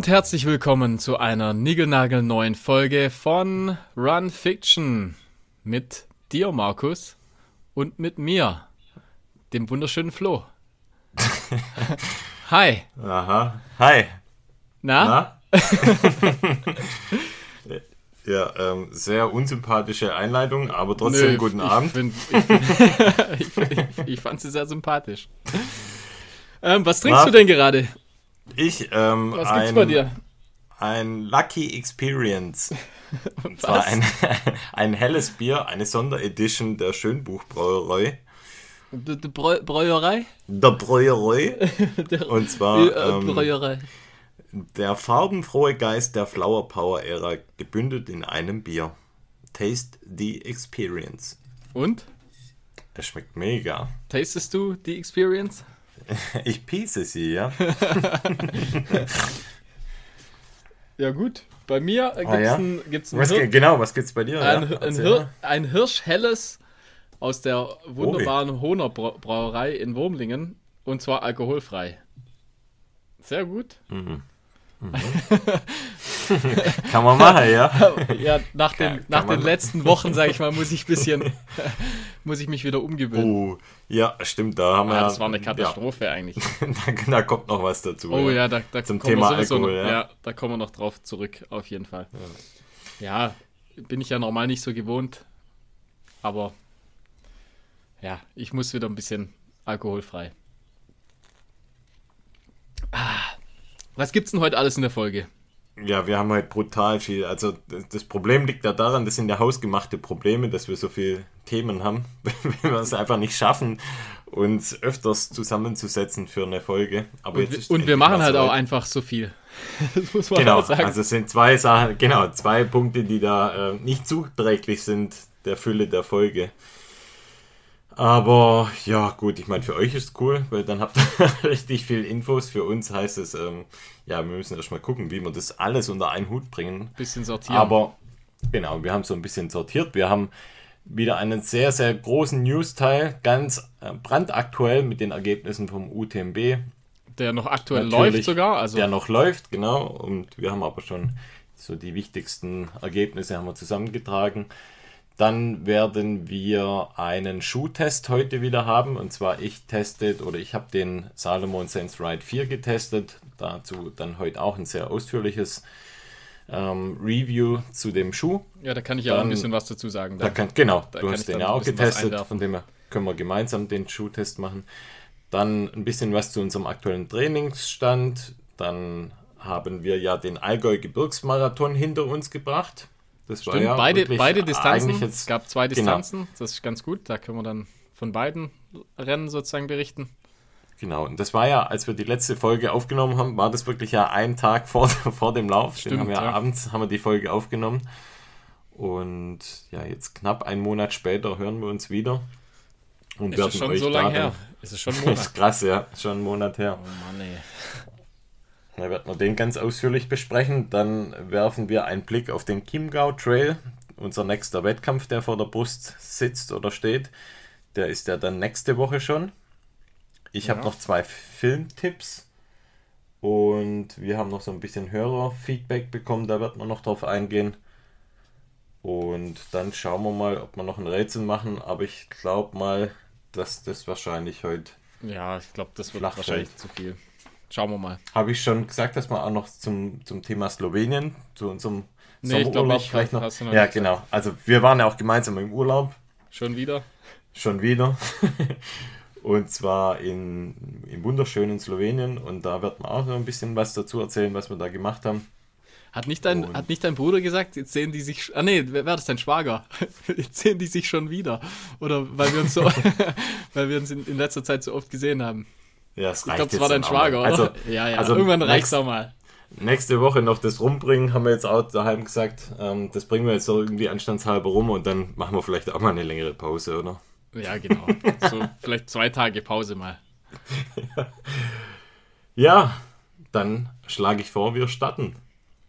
Und herzlich willkommen zu einer niegelnagelneuen Folge von Run Fiction mit dir, Markus, und mit mir, dem wunderschönen Flo. Hi. Aha. Hi. Na? Na? ja, ähm, sehr unsympathische Einleitung, aber trotzdem Nö, guten ich Abend. Find, ich ich, ich, ich fand sie sehr sympathisch. Ähm, was trinkst Na? du denn gerade? Ich, ähm, Was ein, gibt's bei dir? ein Lucky Experience. Und zwar ein, ein helles Bier, eine Sonderedition der Schönbuchbrauerei. Die, die Bräu Bräuerei? Der Brauerei. Der, Und zwar äh, ähm, Bräuerei. der farbenfrohe Geist der Flower Power Ära gebündelt in einem Bier. Taste the Experience. Und? Es schmeckt mega. Tastest du die Experience? Ich piece sie, ja. Ja, gut. Bei mir äh, gibt's Ah, ja? ein, gibt's ein, Was, Hir ge- genau, was gibt's bei dir? ein, ja? ein, Hir ein Hirschhelles aus der wunderbaren Hohner Brau- Brauerei in Wurmlingen. Und zwar alkoholfrei. Sehr gut. Kann man machen, ja. Ja, nach den, Kann- nach kann man- den letzten Wochen, sage ich mal, muss ich bisschen, muss ich mich wieder umgewöhnen. Oh, ja, stimmt, da haben wir ja, ja. das war eine Katastrophe eigentlich. Ja, da, da kommt noch was dazu. Oh ja, da, da Zum kommen Thema wir Alkohol, noch, ja. ja. da kommen wir noch drauf zurück, auf jeden Fall. Ja. bin ich ja normal nicht so gewohnt, aber ja, ich muss wieder ein bisschen alkoholfrei. Ah, was gibt's denn heute alles in der Folge? Ja, wir haben halt brutal viel. Also das, Problem liegt ja daran, das sind ja hausgemachte Probleme, dass wir so viele Themen haben, wenn wir es einfach nicht schaffen, uns öfters zusammenzusetzen für eine Folge. Aber Und, und wir machen halt auch einfach so viel. Das muss man Genau, sagen. also es sind zwei Sachen, genau, zwei Punkte, die da äh, nicht zuträglich sind der Fülle der Folge. Aber ja, gut, ich meine, für euch ist es cool, weil dann habt ihr richtig viel Infos. Für uns heißt es, ähm, ja, wir müssen erstmal gucken, wie wir das alles unter einen Hut bringen. bisschen sortieren. Aber genau, wir haben so ein bisschen sortiert. Wir haben wieder einen sehr, sehr großen News-Teil, ganz äh, brandaktuell mit den Ergebnissen vom UTMB der noch aktuell Natürlich, läuft sogar. Also der noch läuft, genau. Und wir haben aber schon so die wichtigsten Ergebnisse haben wir zusammengetragen. Dann werden wir einen Schuhtest heute wieder haben. Und zwar ich testet oder ich habe den Salomon Sense Ride 4 getestet. Dazu dann heute auch ein sehr ausführliches ähm, Review zu dem Schuh. ja, da kann ich ja auch ein bisschen was dazu sagen. Da dann. kann, genau, Da du hast den ja auch getestet, von dem her können wir gemeinsam den Schuhtest machen. Dann ein bisschen was zu unserem aktuellen Trainingsstand. Dann haben wir ja den Allgäu Gebirgsmarathon hinter uns gebracht. Das war Stimmt, ja beide, beide Distanzen. es gab zwei Genau. Distanzen. Das ist ganz gut. Da können wir dann von beiden Rennen sozusagen berichten. genau, und das war ja, als wir die letzte Folge aufgenommen haben, war das wirklich ja ein Tag vor, vor dem Lauf. Stimmt, den haben wir ja. abends haben wir die Folge aufgenommen. Und ja, jetzt knapp einen Monat später hören wir uns wieder. Und Ist es schon so da lange her? Ist es schon ein Monat? ist krass, ja. Schon einen Monat her. oh Mann, ey. Da werden wir den ganz ausführlich besprechen. Dann werfen wir einen Blick auf den Chiemgau Trail. Unser nächster Wettkampf, der vor der Brust sitzt oder steht. Der ist ja dann nächste Woche schon. Ich habe Ja. noch zwei Filmtipps. Und wir haben noch so ein bisschen Hörerfeedback bekommen. Da wird man noch drauf eingehen. Und dann schauen wir mal, ob wir noch ein Rätsel machen. Aber ich glaube mal, dass das wahrscheinlich heute Ja, ich glaube, das wird wahrscheinlich zu viel. Schauen wir mal. Habe ich schon gesagt, dass wir auch noch zum, zum Thema Slowenien, zu unserem Nee, Sommerurlaub vielleicht noch. Noch ja, genau. Also wir waren ja auch gemeinsam im Urlaub, Schon wieder? schon wieder. und zwar in, im wunderschönen Slowenien. Und da wird man auch noch ein bisschen was dazu erzählen, was wir da gemacht haben. Hat nicht, dein, Und- hat nicht dein Bruder gesagt, jetzt sehen die sich. Ah, nee, wer war das dein Schwager? Jetzt sehen die sich schon wieder. Oder weil wir uns so. weil wir uns in, in letzter Zeit so oft gesehen haben. Ja, das Ich glaube, das war dein Schwager, oder? Also, ja, ja. also Irgendwann reicht's nächst- auch mal. nächste Woche noch das rumbringen, haben wir jetzt auch daheim gesagt. Ähm, das bringen wir jetzt so irgendwie anstandshalber rum und dann machen wir vielleicht auch mal eine längere Pause, oder? Ja, genau. So vielleicht zwei Tage Pause mal. Ja, dann schlage ich vor, wir starten.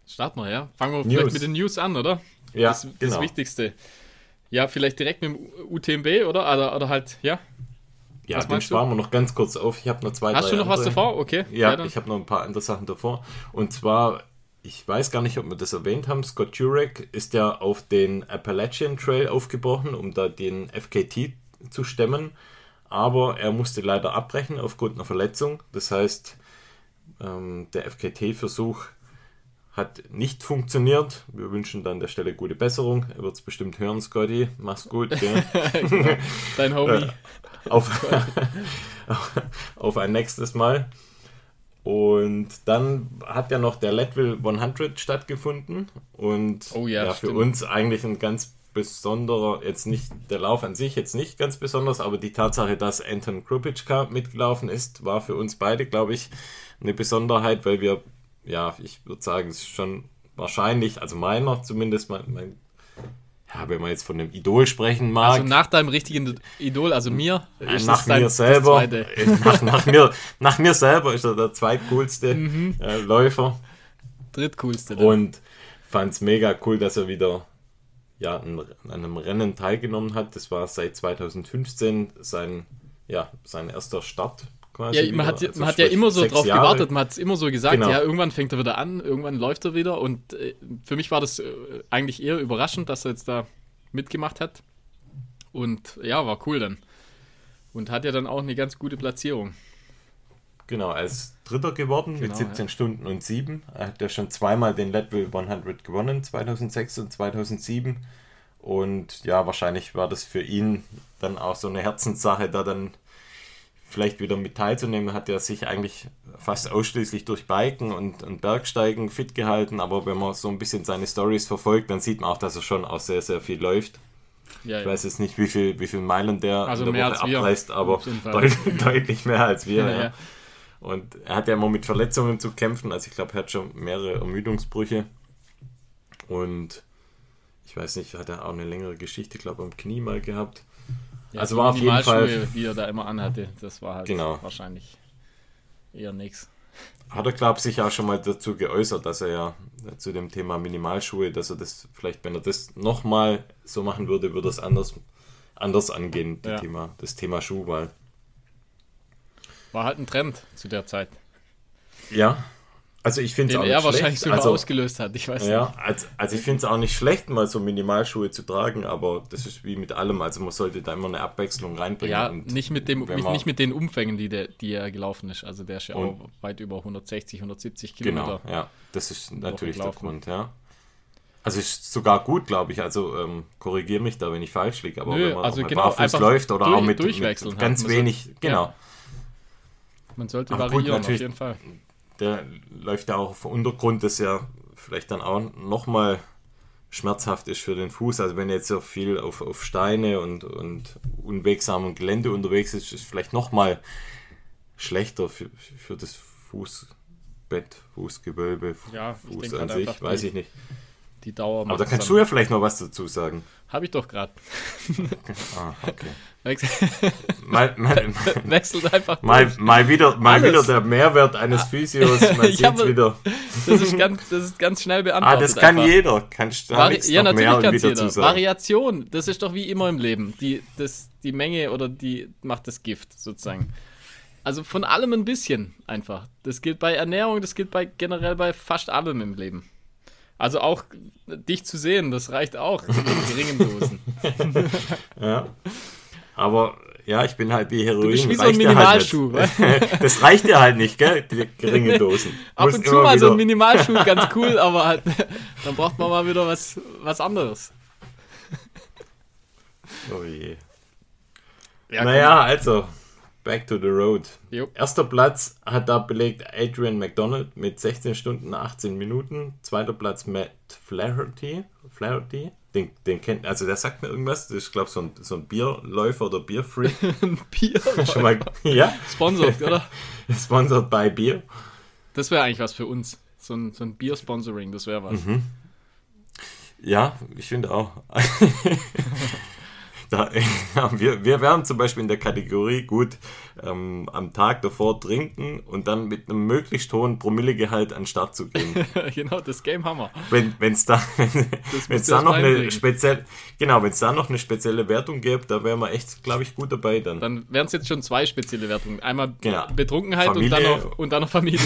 Starten wir, ja? Fangen wir News. vielleicht mit den News an, oder? Ja, das, das genau. Wichtigste. Ja, vielleicht direkt mit dem UTMB, oder? Oder, oder halt, ja? Ja, Was den meinst du? sparen wir noch ganz kurz auf. Ich habe noch zwei, Hast du noch was andere. davor? Okay. Ja, dann. ich habe noch ein paar andere Sachen davor. Und zwar, ich weiß gar nicht, ob wir das erwähnt haben, Scott Jurek ist ja auf den Appalachian Trail aufgebrochen, um da den FKT zu stemmen. Aber er musste leider abbrechen aufgrund einer Verletzung. Das heißt, ähm, der FKT-Versuch hat nicht funktioniert. Wir wünschen dann an der Stelle gute Besserung. Er wird es bestimmt hören, Scotty. Mach's gut. Dein Homie. auf, auf ein nächstes Mal. Und dann hat ja noch der Leadville 100 stattgefunden. Und Oh ja, für stimmt. uns eigentlich ein ganz besonderer, jetzt nicht der Lauf an sich, jetzt nicht ganz besonders, aber die Tatsache, dass Anton Krupitschka mitgelaufen ist, war für uns beide, glaube ich, eine Besonderheit, weil wir, ja, ich würde sagen, es ist schon wahrscheinlich, also meiner zumindest, mein, mein ja, wenn man jetzt von einem Idol sprechen mag, Also nach deinem richtigen Idol, also mir, ist nach mir selber, äh, nach, nach, mir, nach mir selber ist er der zweitcoolste Mhm. äh, Läufer drittcoolste. dann. und fand es mega cool, dass er wieder ja, an, an einem Rennen teilgenommen hat. Das war seit 2015 sein, ja, sein erster Start quasi. Ja, man hat, Also man hat ja immer so drauf Jahre. gewartet, man hat es immer so gesagt, Genau. ja, irgendwann fängt er wieder an, irgendwann läuft er wieder und äh, für mich war das äh, eigentlich eher überraschend, dass er jetzt da mitgemacht hat und ja, war cool dann. Und hat ja dann auch eine ganz gute Platzierung. Genau, als Dritter geworden mit Genau, 17 Stunden und 7. Er hat ja schon zweimal den Leadville 100 gewonnen, 2006 und 2007. Und ja, wahrscheinlich war das für ihn dann auch so eine Herzenssache, da dann vielleicht wieder mit teilzunehmen. Hat er sich eigentlich fast ausschließlich durch Biken und, und Bergsteigen fit gehalten. Aber wenn man so ein bisschen seine Stories verfolgt, dann sieht man auch, dass er schon auch sehr, sehr viel läuft. Ja, Ich ja. weiß jetzt nicht, wie viel, wie viel Meilen der Also der Woche abreißt, aber deut deutlich mehr als wir. Ja. Und er hat ja immer mit Verletzungen zu kämpfen. Also ich glaube, er hat schon mehrere Ermüdungsbrüche. Und ich weiß nicht, hat er auch eine längere Geschichte, glaube am Knie mal gehabt. Ja, also war auf jeden Fall- Minimalschuhe, die er da immer anhatte, das war halt Genau. wahrscheinlich eher nix. Hat er, glaube ich, sich auch schon mal dazu geäußert, dass er ja zu dem Thema Minimalschuhe, dass er das vielleicht, wenn er das nochmal so machen würde, würde es anders, anders angehen, Ja. Thema, das Thema Schuhwahl. War halt ein Trend zu der Zeit, Ja, also ich finde es auch er nicht wahrscheinlich schlecht. sogar also, ausgelöst hat. Ich weiß Ja, nicht. also, also ich finde es auch nicht schlecht, mal so Minimalschuhe zu tragen, aber das ist wie mit allem. Also man sollte da immer eine Abwechslung reinbringen. Ja, nicht mit, dem, nicht, man- nicht mit den Umfängen, die, der, die er gelaufen ist. Also der ist ja auch weit über 160, 170 Genau, Kilometer. ja, das ist natürlich der. Grund, ja. Also ist sogar gut, glaube ich. Also ähm, korrigiere mich da, wenn ich falsch liege. Aber Nö, wenn man also genau, barfuß läuft oder durch- auch mit, durchwechseln mit halt. ganz soll- wenig, genau. Man sollte Aber gut, variieren, auf natürlich- jeden Fall. Der läuft ja auch auf Untergrund, das ja vielleicht dann auch nochmal schmerzhaft ist für den Fuß. Also wenn er jetzt so viel auf, auf Steine und, und unwegsamem Gelände unterwegs ist, ist es vielleicht nochmal schlechter für, für das Fußbett, Fußgewölbe, Ja, Fuß denke an halt sich, weiß die- ich nicht. Die Dauer Aber da kannst dann. du ja vielleicht noch was dazu sagen. Habe ich doch gerade. Ah, okay. Mal, mal, wechselt einfach. mal, mal, wieder, mal Alles. wieder der Mehrwert eines Physios. Man Ich sieht's wieder. Das ist ganz, das ist ganz schnell Ah, beantwortet. das kann einfach. jeder. Kannst du Vari ja, mehr natürlich kann es wieder jeder. Variation, das ist doch wie immer im Leben. Die, das, die Menge oder die macht das Gift sozusagen. Also von allem ein bisschen einfach. Das gilt bei Ernährung, das gilt bei generell bei fast allem im Leben. Also auch dich zu sehen, das reicht auch in geringen Dosen. Ja. Aber ja, ich bin halt wie Heroin. bist wie so ein halt Minimalschuh, nicht. das reicht dir halt nicht, gell? Die geringe Dosen. Ab Musst und zu mal so ein Minimalschuh, ganz cool, aber halt, dann braucht man mal wieder was, was anderes. Oh je. Ja, Naja, also, back to the road. Jo. Erster Platz hat da belegt Adrian McDonald mit 16 Stunden 18 Minuten. Zweiter Platz Matt Flaherty. Flaherty. Den, den kennt, also der sagt mir irgendwas. Das ist, glaube ich, so ein, so ein Bierläufer oder Bierfreak. Ein Bier. Schon mal, ja, Sponsored, oder? sponsored by Bier. Das wäre eigentlich was für uns. So ein, so ein Bier-Sponsoring, das wäre was. Ja, ich finde auch. Da, wir, wir wären zum Beispiel in der Kategorie gut ähm, am Tag davor trinken und dann mit einem möglichst hohen Promillegehalt an den Start zu gehen. genau, das Game wir. Wenn es da, wenn, da noch eine spezielle, genau, wenn es da noch eine spezielle Wertung gäbe, da wären wir echt, glaube ich, gut dabei dann. Dann wären es jetzt schon zwei spezielle Wertungen. Einmal genau. Betrunkenheit und dann, noch, und dann noch Familie.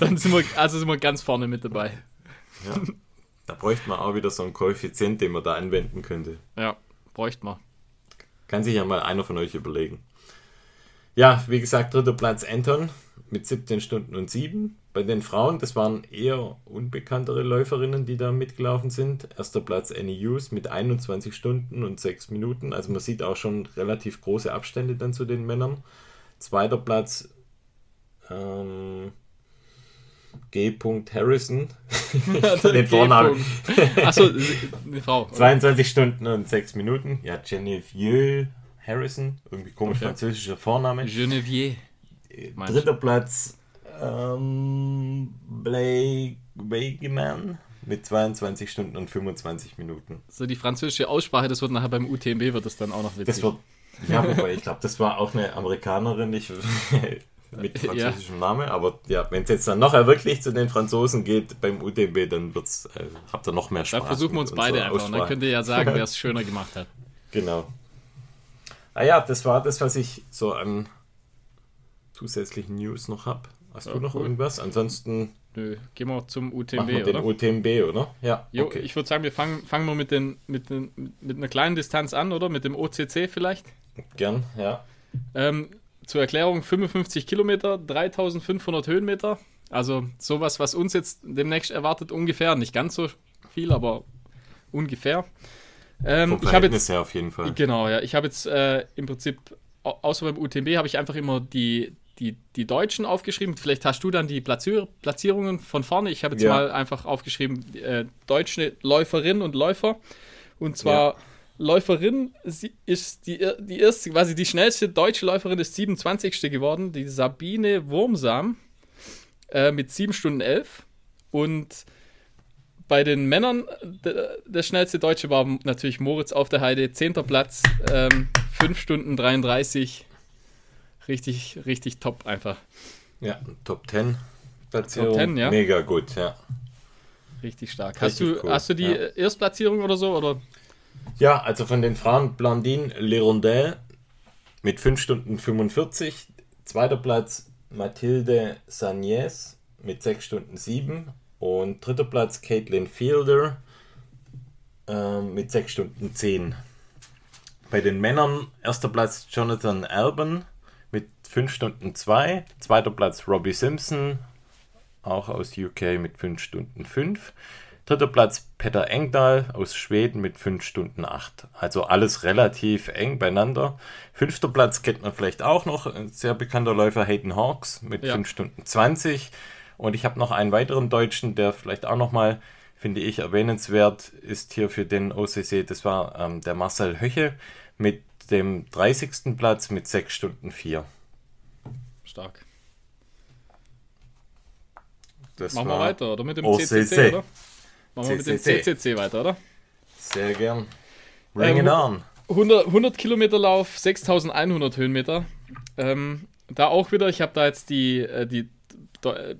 dann sind wir, also sind wir ganz vorne mit dabei. Ja. Da bräuchte man auch wieder so einen Koeffizient, den man da anwenden könnte. Ja, bräuchte man. Kann sich ja mal einer von euch überlegen. Ja, wie gesagt, dritter Platz Anton mit 17 Stunden und 7. Bei den Frauen, das waren eher unbekanntere Läuferinnen, die da mitgelaufen sind. Erster Platz Annie Hughes mit 21 Stunden und 6 Minuten. Also man sieht auch schon relativ große Abstände dann zu den Männern. Zweiter Platz ähm, G. Harrison. den Vornamen. Achso, eine Frau. 22 Stunden und 6 Minuten. Ja, Genevieve Harrison. Irgendwie komisch okay. französischer Vorname. Genevieve. Dritter Platz ähm, Blake Wageman mit 22 Stunden und 25 Minuten. So die französische Aussprache, das wird nachher beim UTMB wird das dann auch noch witzig. Das wird, ja, wobei ich glaube, das war auch eine Amerikanerin. Ich mit französischem ja. Namen. Aber ja, wenn es jetzt dann noch wirklich zu den Franzosen geht beim UTB, dann wird's, äh, habt ihr noch mehr Spaß. Da versuchen wir uns beide einfach und dann könnt ihr ja sagen, wer es schöner gemacht hat. Genau. Naja, ah das war das, was ich so an zusätzlichen News noch habe. Hast ja, du noch cool. irgendwas? Ansonsten. Nö, gehen wir zum UTMB, machen wir den UTMB, oder? Ja. Jo, okay. Ich würde sagen, wir fangen, fangen wir mit, den, mit, den, mit einer kleinen Distanz an, oder? Mit dem OCC vielleicht? Gern, ja. Ähm, zur Erklärung 55 Kilometer, 3500 Höhenmeter. Also sowas, was uns jetzt demnächst erwartet, ungefähr. Nicht ganz so viel, aber ungefähr. Ähm, ich habe jetzt auf jeden Fall. Genau, ja. Ich habe jetzt äh, im Prinzip außer beim UTMB habe ich einfach immer die, die, die Deutschen aufgeschrieben. Vielleicht hast du dann die Platzier Platzierungen von vorne. Ich habe jetzt ja. mal einfach aufgeschrieben äh, deutsche Läuferinnen und Läufer. Und zwar ja. Läuferin ist die, die erste, quasi die schnellste deutsche Läuferin ist 27. geworden, die Sabine Wurmsam äh, mit 7 Stunden 11. Und bei den Männern, der, der, schnellste Deutsche war natürlich Moritz auf der Heide, 10. Platz, ähm, 5 Stunden 33. Richtig, richtig top einfach. Ja, Top 10 Platzierung. Top 10, ja. Mega gut, ja. Richtig stark. Richtig hast, du, cool. hast du die ja. Erstplatzierung oder so? Oder? Ja, also von den Frauen Blandine Lerondel mit 5 Stunden 45. Zweiter Platz Mathilde Sagnes mit 6 Stunden 7. Und dritter Platz Caitlin Fielder äh, mit 6 Stunden 10. Bei den Männern erster Platz Jonathan Alban mit 5 Stunden 2. Zweiter Platz Robbie Simpson, auch aus UK mit 5 Stunden 5. Dritter Platz Peter Engdahl aus Schweden mit 5 Stunden 8. Also alles relativ eng beieinander. Fünfter Platz kennt man vielleicht auch noch. Ein sehr bekannter Läufer Hayden Hawks mit ja. 5 Stunden 20. Und ich habe noch einen weiteren Deutschen, der vielleicht auch nochmal, finde ich, erwähnenswert ist hier für den OCC. Das war ähm, der Marcel Höche mit dem 30. Platz mit 6 Stunden 4. Stark. Das Machen wir weiter, oder? Mit dem OCC, CCC, oder? Machen wir mit dem CCC weiter, oder? Sehr gern. Bring ähm, it on. 100, 100 Kilometer Lauf, 6100 Höhenmeter. Ähm, da auch wieder, ich habe da jetzt die, äh, die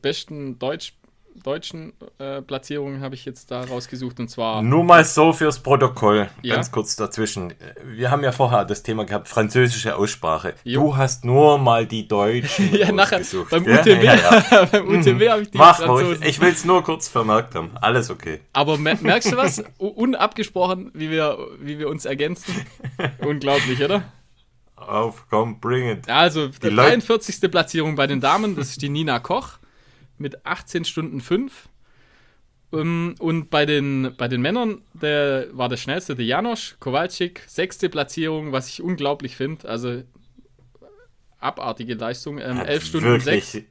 besten Deutsch deutschen äh, Platzierungen habe ich jetzt da rausgesucht und zwar. Nur mal so fürs Protokoll, ja? ganz kurz dazwischen. Wir haben ja vorher das Thema gehabt, französische Aussprache. Jo. Du hast nur mal die deutschen ja, nachher. Beim ja, ja, beim mhm. habe ich die Mach Franzosen. Ich will es nur kurz vermerkt haben. Alles okay. Aber merkst du was? Unabgesprochen, wie wir, wie wir uns ergänzen. Unglaublich, oder? Auf, komm, bring it. Also, die 43. Leute Platzierung bei den Damen, das ist die Nina Koch mit 18 Stunden 5. Um, und bei den, bei den Männern der war der schnellste der Janosch Kowalczyk, sechste Platzierung, was ich unglaublich finde. Also abartige Leistung. Ähm, 11 Stunden wirklich, 6.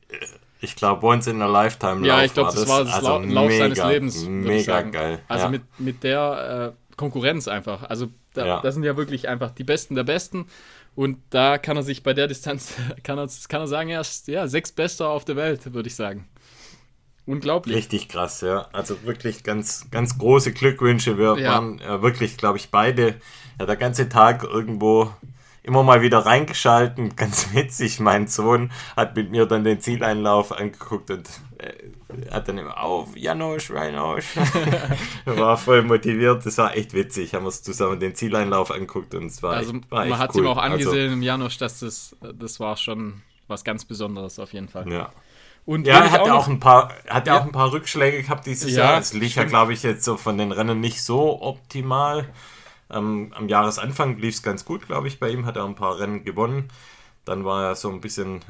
Ich glaube, once in a lifetime Ja, ich glaube, das, das war das also Lauf mega, seines Lebens. Mega geil. Also ja. mit, mit der äh, Konkurrenz einfach. Also da, ja. das sind ja wirklich einfach die Besten der Besten. Und da kann er sich bei der Distanz, kann er, kann er sagen, er ist ja, sechs Bester auf der Welt, würde ich sagen. Unglaublich. Richtig krass, ja. Also wirklich ganz, ganz große Glückwünsche. Wir Ja. waren ja, wirklich, glaube ich, beide ja, der ganze Tag irgendwo immer mal wieder reingeschalten. Ganz witzig, mein Sohn hat mit mir dann den Zieleinlauf angeguckt und äh, hat dann immer auf, Janosch, Janosch. war voll motiviert, das war echt witzig. Haben wir uns zusammen den Zieleinlauf angeguckt und es war Also echt, war echt man hat cool. ihm auch Also, angesehen im Janosch, dass das, das war schon was ganz Besonderes auf jeden Fall. ja. Und Ja, ich hat auch noch- auch ein paar, hat ja auch ein paar Rückschläge gehabt dieses Ja, Jahr. Es lief ja, glaube ich, jetzt so von den Rennen nicht so optimal. Ähm, am Jahresanfang lief es ganz gut, glaube ich, bei ihm. Hat er ein paar Rennen gewonnen. Dann war er so ein bisschen,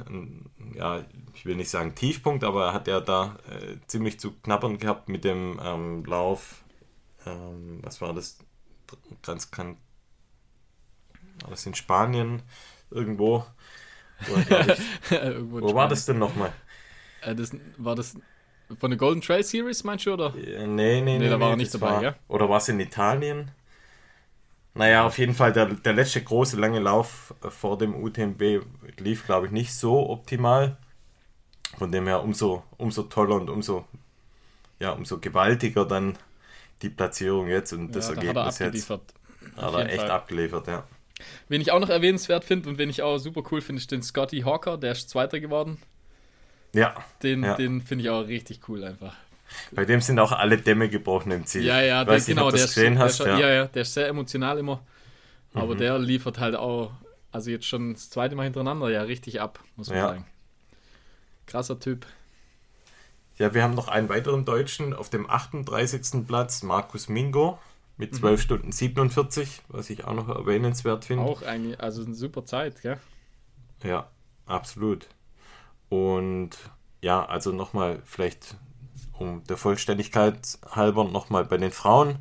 ja, ich will nicht sagen Tiefpunkt, aber er hat ja da äh, ziemlich zu knabbern gehabt mit dem ähm, Lauf. Ähm, was war das? Ganz kann. War das in Spanien irgendwo? Wo, er, glaub ich, wo war das denn nochmal? Äh, das? War das von der Golden Trail Series, meinst du, oder? Äh, Nee, nee, nee. da war er nicht das dabei, war, gell? Oder war es in Italien? Naja, auf jeden Fall, der, der letzte große lange Lauf äh, vor dem UTMB lief, glaube ich, nicht so optimal. Von dem her umso, umso toller und umso, ja, umso gewaltiger dann die Platzierung jetzt und das ja, da er Ergebnis jetzt. abgeliefert. Hat er echt Fall. abgeliefert, ja. Wen ich auch noch erwähnenswert finde und wen ich auch super cool finde, ist den Scotty Hawker, der ist Zweiter geworden. Ja, Den, Ja. den finde ich auch richtig cool einfach. bei dem sind auch alle Dämme gebrochen im Ziel. Ja, ja, der, nicht, genau, der ist, der hast. ist, ja. ja, ja, der ist sehr emotional immer. Aber Mhm. der liefert halt auch, also jetzt schon das zweite Mal hintereinander, ja, richtig ab, muss man Ja. sagen. Krasser Typ. Ja, wir haben noch einen weiteren Deutschen auf dem 38. Platz, Markus Mingo mit Mhm. 12 Stunden 47, was ich auch noch erwähnenswert finde. Auch eigentlich, also eine super Zeit, gell? Ja, absolut. Und ja, also nochmal vielleicht um der Vollständigkeit halber nochmal bei den Frauen.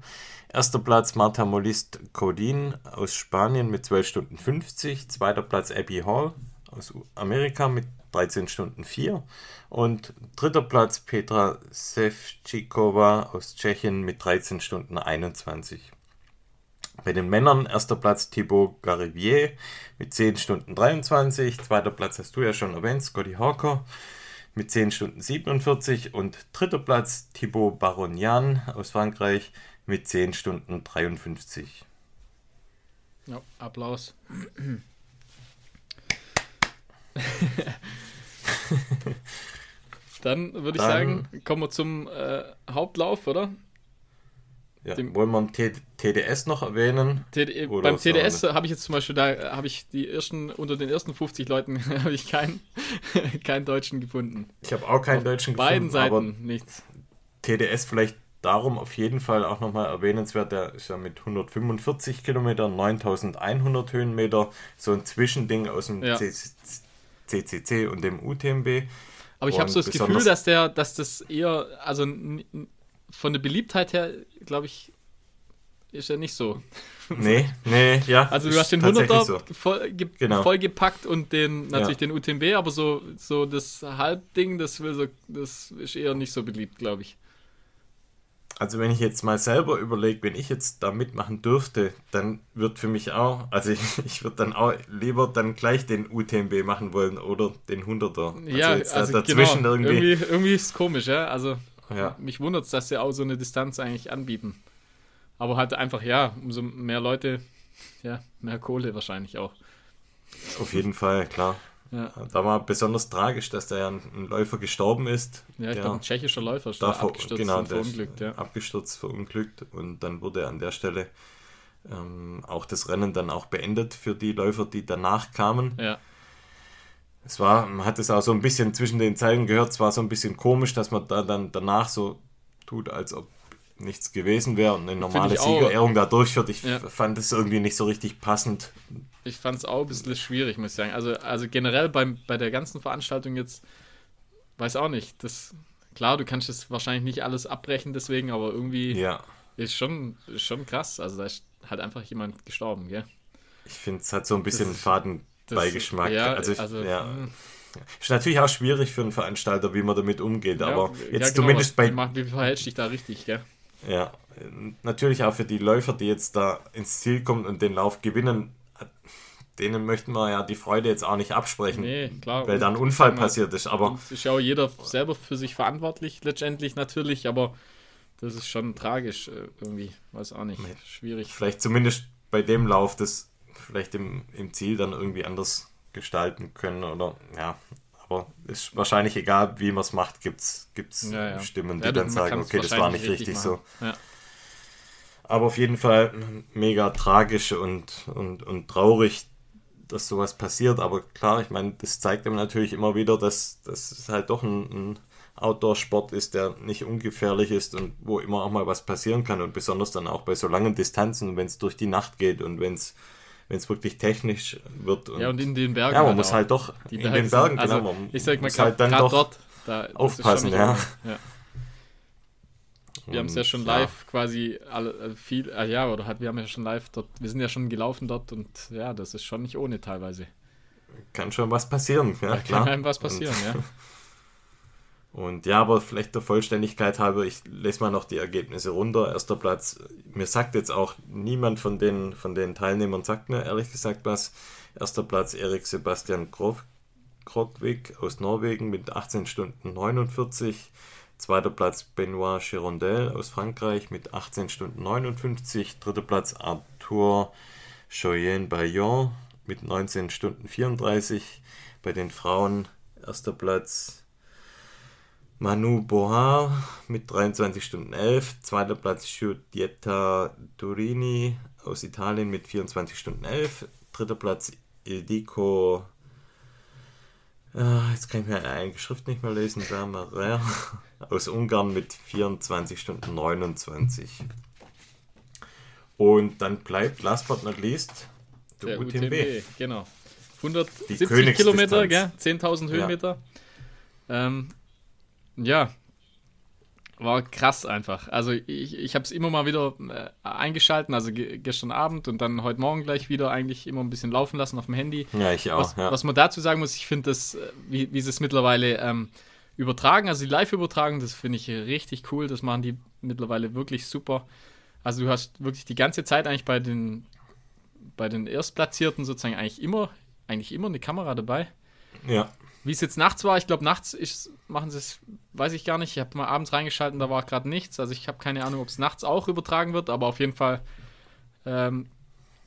Erster Platz Marta Molist Codin aus Spanien mit 12 Stunden 50. Zweiter Platz Abby Hall aus Amerika mit 13 Stunden 4. Und dritter Platz Petra Sevcikova aus Tschechien mit 13 Stunden 21. Bei den Männern erster Platz Thibaut Garivier mit 10 Stunden 23. Zweiter Platz hast du ja schon erwähnt, Scotty Hawker mit 10 Stunden 47. Und dritter Platz Thibaut Baronian aus Frankreich mit 10 Stunden 53. Ja, Applaus. Dann würde ich Dann- sagen, kommen wir zum äh, Hauptlauf, oder? Ja, Dem- wollen wir einen TDS noch erwähnen? TD Oder beim TDS habe ich jetzt zum Beispiel, da äh, habe ich die ersten, unter den ersten 50 Leuten habe ich keinen, keinen Deutschen gefunden. Ich habe auch keinen deutschen Beiden gefunden, aber Seiten nichts. TDS vielleicht darum auf jeden Fall auch nochmal erwähnenswert. Der ist ja mit 145 Kilometern, 9100 Höhenmeter, so ein Zwischending aus dem Ja. CCC und dem UTMB. Aber ich habe so das Gefühl, dass der, dass das eher, also von der Beliebtheit her, glaube ich, ist er nicht so. Nee, nee, ja. Also du hast den tatsächlich 100er so. voll, ge Genau. vollgepackt und den natürlich Ja. den UTMB, aber so, so das Halbding, das will so, das ist eher nicht so beliebt, glaube ich. Also wenn ich jetzt mal selber überlege, wenn ich jetzt da mitmachen dürfte, dann wird für mich auch, also ich, ich würde dann auch lieber dann gleich den UTMB machen wollen oder den 100er. Also ja, da also dazwischen genau. irgendwie. irgendwie. Irgendwie ist es komisch, ja. Also Ja. mich wundert es, dass sie auch so eine Distanz eigentlich anbieten. Aber halt einfach, ja, umso mehr Leute, ja, mehr Kohle wahrscheinlich auch. Auf jeden Fall, klar. Ja, Da war besonders tragisch, dass da ja ein, ein Läufer gestorben ist. ja ich der glaube, ein tschechischer Läufer ist da abgestürzt genau, und verunglückt, ja. abgestürzt, verunglückt und dann wurde an der Stelle ähm, auch das Rennen dann auch beendet für die Läufer, die danach kamen. Ja, Es war, man hat es auch so ein bisschen zwischen den Zeilen gehört, es war so ein bisschen komisch, dass man da dann danach so tut, als ob nichts gewesen wäre und eine normale. Siegerehrung da durchführt. Ich Ja. fand es irgendwie nicht so richtig passend. ich fand es auch ein bisschen schwierig, muss ich sagen. Also, also generell beim, bei der ganzen Veranstaltung jetzt, weiß auch nicht, das, klar, du kannst es wahrscheinlich nicht alles abbrechen deswegen, aber irgendwie Ja, ist schon, ist schon krass. Also da ist halt einfach jemand gestorben, gell? ich finde, es hat so ein bisschen Das- Fadenbeigeschmack. Ja, also, ich, also, ja. hm. Ist natürlich auch schwierig für einen Veranstalter, wie man damit umgeht, aber Ja, jetzt ja, genau, zumindest was- bei, Wie, verhältst du dich da richtig, gell? ja, natürlich auch für die Läufer, die jetzt da ins Ziel kommen und den Lauf gewinnen, denen möchten wir ja die Freude jetzt auch nicht absprechen. Nee, klar. Weil da ein Unfall passiert ist. Aber ist ja auch jeder selber für sich verantwortlich, letztendlich natürlich, aber das ist schon tragisch äh, irgendwie. Weiß auch nicht. Schwierig. Vielleicht zumindest bei dem Lauf das vielleicht im, im Ziel dann irgendwie anders gestalten können oder ja. Aber ist wahrscheinlich egal, wie man es macht, gibt es ja, ja. Stimmen, die ja, dann sagen, okay, das war nicht richtig, richtig so. Aber auf jeden Fall mega tragisch und, und, und traurig, dass sowas passiert. Aber klar, ich meine, das zeigt ihm natürlich immer wieder, dass, dass es halt doch ein, ein Outdoor-Sport ist, der nicht ungefährlich ist und wo immer auch mal was passieren kann. Und besonders dann auch bei so langen Distanzen, wenn es durch die Nacht geht und wenn es wenn es wirklich technisch wird. Und, ja, und in den Bergen. Ja, man halt muss halt doch in den Bergen, also, genau. Man ich sag mal, halt dann doch dort da, aufpassen, ja. ja. Wir haben es ja schon live ja. quasi alle, äh, viel, äh, ja, oder hat, wir haben ja schon live dort, wir sind ja schon gelaufen dort und ja, das ist schon nicht ohne teilweise. Kann schon was passieren, ja, da klar. Kann einem was passieren, und, ja. Und ja, aber vielleicht der Vollständigkeit halber, ich lese mal noch die Ergebnisse runter. Erster Platz, mir sagt jetzt auch niemand von den, von den Teilnehmern, sagt mir ehrlich gesagt was. Erster Platz Erik Sebastian Krogvik aus Norwegen mit 18 Stunden 49. Zweiter Platz Benoit Girondel aus Frankreich mit 18 Stunden 59. Dritter Platz Arthur Choyen Bayon mit 19 Stunden 34. Bei den Frauen erster Platz Manu Bohar mit 23 Stunden 11. Zweiter Platz Giudietta Turini aus Italien mit 24 Stunden 11. Dritter Platz Ildiko. Äh, jetzt kann ich mir eine Schrift nicht mehr lesen. Samarer aus Ungarn mit 24 Stunden 29. Und dann bleibt, last but not least, der, der UTMB. UTMB. Genau. 170 Kilometer, 10.000 Höhenmeter. Ja. Ähm, ja, war krass einfach. Also ich, ich habe es immer mal wieder äh, eingeschalten, also ge gestern Abend und dann heute Morgen gleich wieder eigentlich immer ein bisschen laufen lassen auf dem Handy. Ja, ich auch. Was, ja. was man dazu sagen muss, ich finde das, äh, wie, wie sie es mittlerweile ähm, übertragen, also die Live-Übertragung, das finde ich richtig cool. Das machen die mittlerweile wirklich super. Also du hast wirklich die ganze Zeit eigentlich bei den, bei den Erstplatzierten sozusagen eigentlich immer, eigentlich immer eine Kamera dabei. Ja. Wie es jetzt nachts war, ich glaube, nachts ist, machen sie es, weiß ich gar nicht. Ich habe mal abends reingeschaltet, da war gerade nichts. Also ich habe keine Ahnung, ob es nachts auch übertragen wird, aber auf jeden Fall ähm,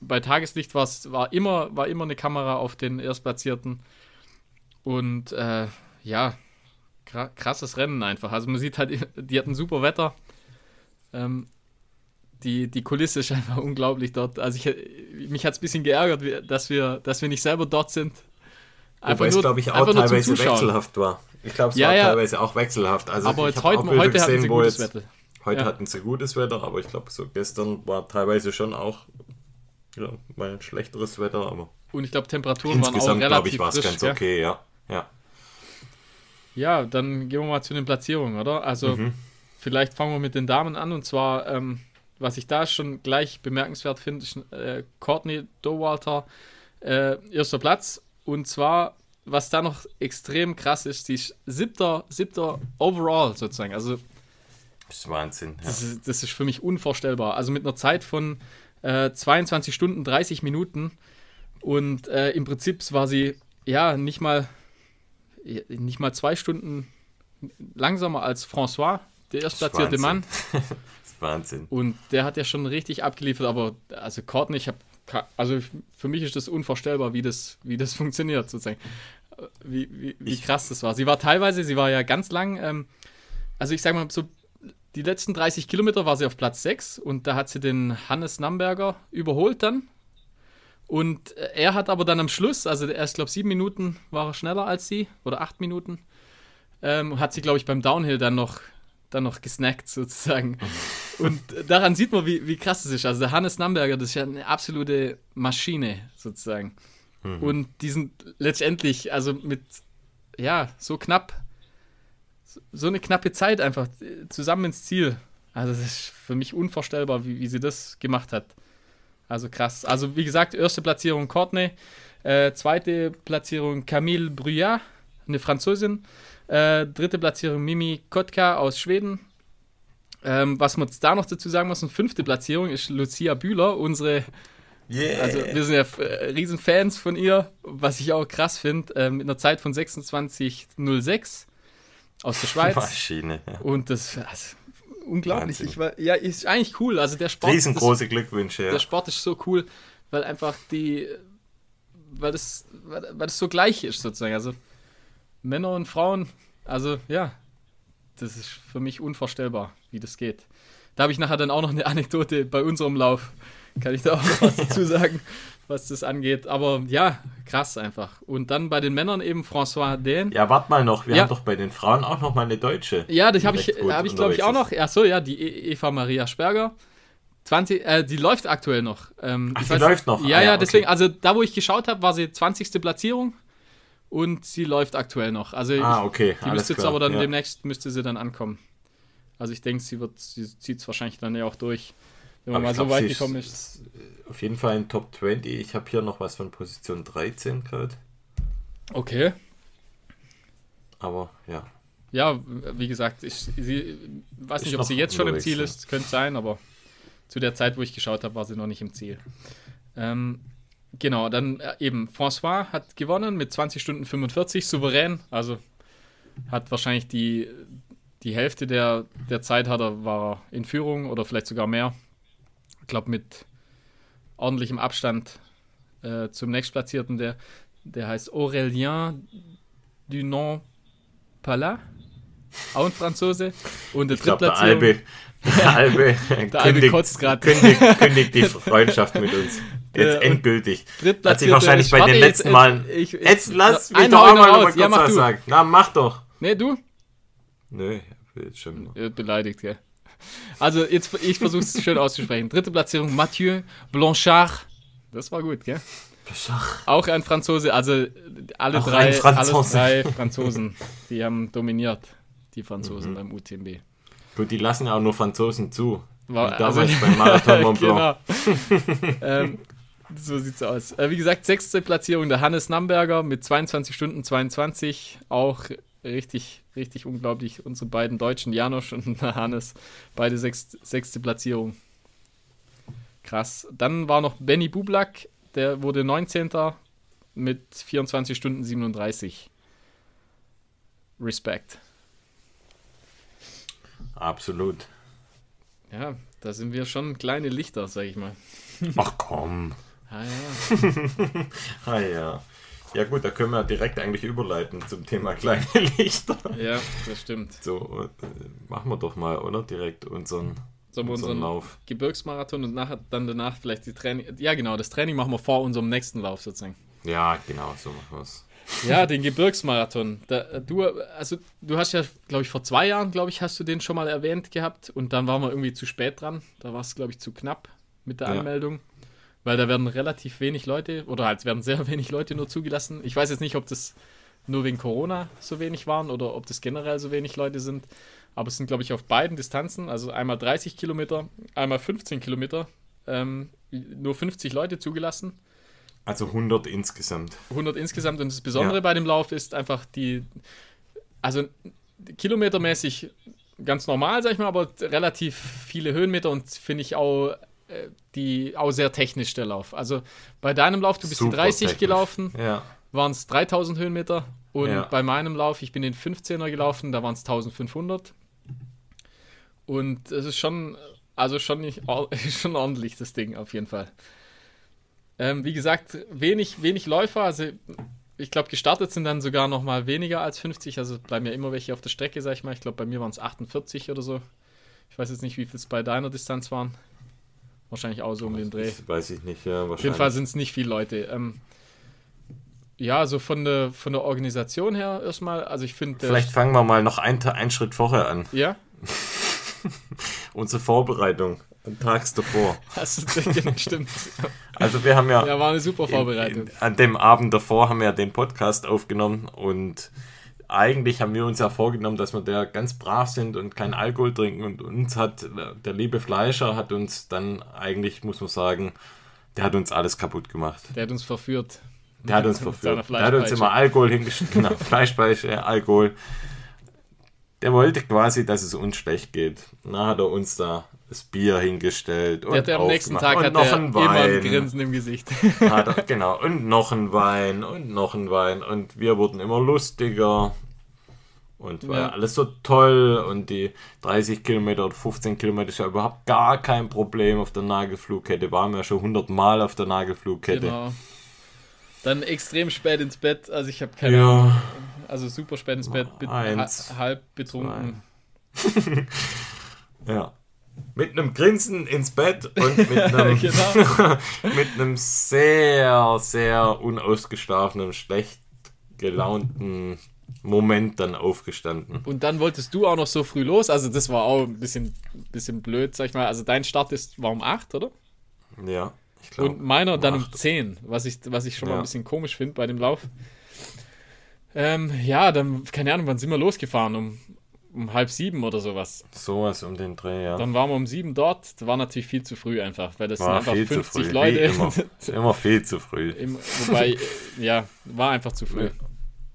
bei Tageslicht war immer, war immer eine Kamera auf den Erstplatzierten. Und äh, ja, krasses Rennen einfach. Also man sieht halt, die hatten super Wetter. Ähm, die, die Kulisse ist einfach unglaublich dort. Also ich, mich hat es ein bisschen geärgert, dass wir, dass wir nicht selber dort sind. Einfach Wobei nur, es, glaube ich, auch teilweise wechselhaft war. Ich glaube, es ja, war ja. teilweise auch wechselhaft. Also aber jetzt heute, heute gesehen, hatten sie gutes jetzt, Wetter. Heute ja. hatten sie gutes Wetter, aber ich glaube, so gestern war teilweise schon auch ja, mal ein schlechteres Wetter. Aber Und ich glaube, Temperaturen waren auch relativ ich, war es ganz okay, ja. ja. Ja, dann gehen wir mal zu den Platzierungen, oder? Also, mhm. vielleicht fangen wir mit den Damen an. Und zwar, ähm, was ich da schon gleich bemerkenswert finde, ist äh, Courtney Dowalter, äh, erster Platz und zwar, was da noch extrem krass ist, die ist siebter, siebter overall sozusagen. Also, das ist Wahnsinn. Ja. Das, ist, das, ist, für mich unvorstellbar. Also mit einer Zeit von äh, 22 Stunden 30 Minuten. Und äh, im Prinzip war sie ja nicht mal, nicht mal zwei Stunden langsamer als François, der erstplatzierte Mann. das ist Wahnsinn. Und der hat ja schon richtig abgeliefert, aber also Courtney, ich habe also für mich ist das unvorstellbar, wie das, wie das funktioniert, sozusagen. Wie, wie, wie krass das war. Sie war teilweise, sie war ja ganz lang, ähm, also ich sag mal, so die letzten 30 Kilometer war sie auf Platz 6 und da hat sie den Hannes Namberger überholt dann. Und er hat aber dann am Schluss, also erst, glaube sieben Minuten war er schneller als sie, oder acht Minuten, ähm, hat sie, glaube ich, beim Downhill dann noch dann noch gesnackt sozusagen. Und daran sieht man, wie, wie krass das ist. Also der Hannes Namberger, das ist ja eine absolute Maschine sozusagen. Mhm. Und die sind letztendlich, also mit, ja, so knapp, so eine knappe Zeit einfach zusammen ins Ziel. Also das ist für mich unvorstellbar, wie, wie sie das gemacht hat. Also krass. Also wie gesagt, erste Platzierung Courtney, äh, zweite Platzierung Camille Bruyat, eine Französin. Äh, dritte Platzierung Mimi Kotka aus Schweden. Ähm, was man da noch dazu sagen muss, eine fünfte Platzierung ist Lucia Bühler, unsere, Yeah. Also wir sind ja äh, Riesenfans von ihr, was ich auch krass finde, äh, mit einer Zeit von 26,06 aus der Schweiz. Maschine. Ja. Und das also, unglaublich. Ich war, ja, ist eigentlich cool. Also der Sport. Riesengroße das, Glückwünsche. Ja. Der Sport ist so cool, weil einfach die, weil das, weil, weil das so gleich ist sozusagen. Also Männer und Frauen, also ja, das ist für mich unvorstellbar, wie das geht. Da habe ich nachher dann auch noch eine Anekdote bei unserem Lauf. Kann ich da auch noch was dazu sagen, was das angeht. Aber ja, krass einfach. Und dann bei den Männern eben François Dain. Ja, warte mal noch. Wir ja. haben doch bei den Frauen auch noch mal eine Deutsche. Ja, das habe ich, hab ich glaube ich, auch noch. Ach so, ja, die e- Eva Maria Sperger. 20, äh, die läuft aktuell noch. Ähm, Ach, die weiß, läuft noch? Ja, ah, ja, ja, deswegen, okay. also da, wo ich geschaut habe, war sie 20. Platzierung und sie läuft aktuell noch. Also ah, okay. Die müsste jetzt aber dann ja. demnächst müsste sie dann ankommen. Also ich denke, sie wird, sie zieht es wahrscheinlich dann ja auch durch, wenn man mal so weit gekommen ist. ist. Auf jeden Fall in Top 20. Ich habe hier noch was von Position 13 gerade. Okay. Aber ja. Ja, wie gesagt, ich sie, weiß nicht, ob sie jetzt schon im Ziel ist, könnte sein, aber zu der Zeit, wo ich geschaut habe, war sie noch nicht im Ziel. Ähm, Genau, dann äh, eben François hat gewonnen mit 20 Stunden 45, souverän. Also hat wahrscheinlich die, die Hälfte der, der Zeit hat er, war in Führung oder vielleicht sogar mehr. Ich glaube mit ordentlichem Abstand äh, zum nächstplatzierten, der, der heißt Aurélien Dunant Palat, auch ein Franzose. Und der Drittplatzierung. Der Albe, der Albe kotzt gerade. Kündigt, kündigt die Freundschaft mit uns. Jetzt äh, endgültig. Hat sich wahrscheinlich bei den letzten Malen. Jetzt, lass mich doch auch mal kurz ja, was sagen. Na, mach doch. Nee, du? Nö, jetzt schon. Beleidigt, gell. Also, jetzt, ich versuche es schön auszusprechen. Dritte Platzierung, Mathieu Blanchard. Das war gut, gell? Blanchard. Auch ein Franzose, also alle, drei, alle drei Franzosen, die haben dominiert, die Franzosen mhm. beim UTMB. Gut, die lassen auch nur Franzosen zu. War, also, beim Marathon Mont Blanc. genau. ähm, so sieht's aus. Äh, wie gesagt, sechste Platzierung der Hannes Namberger mit 22 Stunden 22. Auch richtig, richtig unglaublich. Unsere beiden Deutschen, Janosch und Hannes, beide sechst, sechste Platzierung. Krass. Dann war noch Benny Bublak, der wurde 19. mit 24 Stunden 37. Respekt. Absolut. Ja, da sind wir schon kleine Lichter, sag ich mal. Ach komm. Ah ja. ah ja. Ja gut, da können wir direkt eigentlich überleiten zum Thema kleine Lichter. Ja, das stimmt. So, äh, machen wir doch mal, oder? Direkt unseren, Sollen unseren, unseren Lauf. Gebirgsmarathon und nachher, dann danach vielleicht die Training. Ja, genau, das Training machen wir vor unserem nächsten Lauf sozusagen. Ja, genau, so machen wir es. Ja, den Gebirgsmarathon. Da, du, also, du hast ja, glaube ich, vor zwei Jahren, glaube ich, hast du den schon mal erwähnt gehabt und dann waren wir irgendwie zu spät dran. Da war es, glaube ich, zu knapp mit der ja. Anmeldung weil da werden relativ wenig Leute oder halt werden sehr wenig Leute nur zugelassen. Ich weiß jetzt nicht, ob das nur wegen Corona so wenig waren oder ob das generell so wenig Leute sind. Aber es sind, glaube ich, auf beiden Distanzen, also einmal 30 Kilometer, einmal 15 Kilometer, ähm, nur 50 Leute zugelassen. Also 100 insgesamt. 100 insgesamt. Und das Besondere ja. bei dem Lauf ist einfach die, also kilometermäßig ganz normal, sag ich mal, aber relativ viele Höhenmeter und finde ich auch die auch sehr technisch der Lauf. Also bei deinem Lauf, du bist Super die 30 technisch. gelaufen, ja. waren es 3000 Höhenmeter. Und ja. bei meinem Lauf, ich bin den 15er gelaufen, da waren es 1500. Und es ist schon, also schon, nicht, schon ordentlich, das Ding auf jeden Fall. Ähm, wie gesagt, wenig, wenig Läufer, also ich glaube, gestartet sind dann sogar noch mal weniger als 50, also bleiben ja immer welche auf der Strecke, sag ich mal. Ich glaube, bei mir waren es 48 oder so. Ich weiß jetzt nicht, wie viel es bei deiner Distanz waren. Wahrscheinlich auch so um den Dreh. Weiß ich nicht, ja. Auf jeden Fall sind es nicht viele Leute. Ähm, ja, so von der, von der Organisation her erstmal, also ich finde. Vielleicht fangen wir mal noch einen, einen Schritt vorher an. Ja. Unsere Vorbereitung. Tags davor. Das stimmt. Also wir haben ja. Ja, war eine super Vorbereitung. In, in, an dem Abend davor haben wir ja den Podcast aufgenommen und eigentlich haben wir uns ja vorgenommen, dass wir da ganz brav sind und keinen Alkohol trinken. Und uns hat der liebe Fleischer hat uns dann eigentlich, muss man sagen, der hat uns alles kaputt gemacht. Der hat uns verführt. Der hat uns verführt. Der hat uns immer Alkohol hingeschickt. genau, Fleischspeiche, Alkohol. Der wollte quasi, dass es uns schlecht geht. Na, hat er uns da das Bier hingestellt. Und Der am nächsten Tag und hat noch er ein immer ein Wein. Grinsen im Gesicht. Er, genau, und noch ein Wein und noch ein Wein. Und wir wurden immer lustiger. Und war Ja. alles so toll. Und die 30 Kilometer oder 15 Kilometer ist ja überhaupt gar kein Problem auf der Nagelflugkette. Waren wir schon 100 Mal auf der Nagelflugkette. genau. Dann extrem spät ins Bett. Also ich habe keine Ahnung. Also super spät ins Bett. Be ha halb betrunken. ja. Mit einem Grinsen ins Bett und mit einem, Genau. mit einem sehr, sehr unausgeschlafenen, schlecht gelaunten Moment dann aufgestanden. Und dann wolltest du auch noch so früh los. Also das war auch ein bisschen, bisschen blöd, sag ich mal. Also dein Start ist, war um 8, oder? Ja, ich glaube. Und meiner dann um acht. 10, was ich, was ich schon mal Ja. ein bisschen komisch finde bei dem Lauf. Ähm, ja, dann, keine Ahnung, wann sind wir losgefahren? Um, um halb sieben oder sowas. Sowas um den Dreh, ja. Dann waren wir um sieben dort. Das war natürlich viel zu früh einfach, weil das War sind einfach zu 50 früh. Leute. Immer. immer viel zu früh. Im, wobei, ja, war einfach zu früh.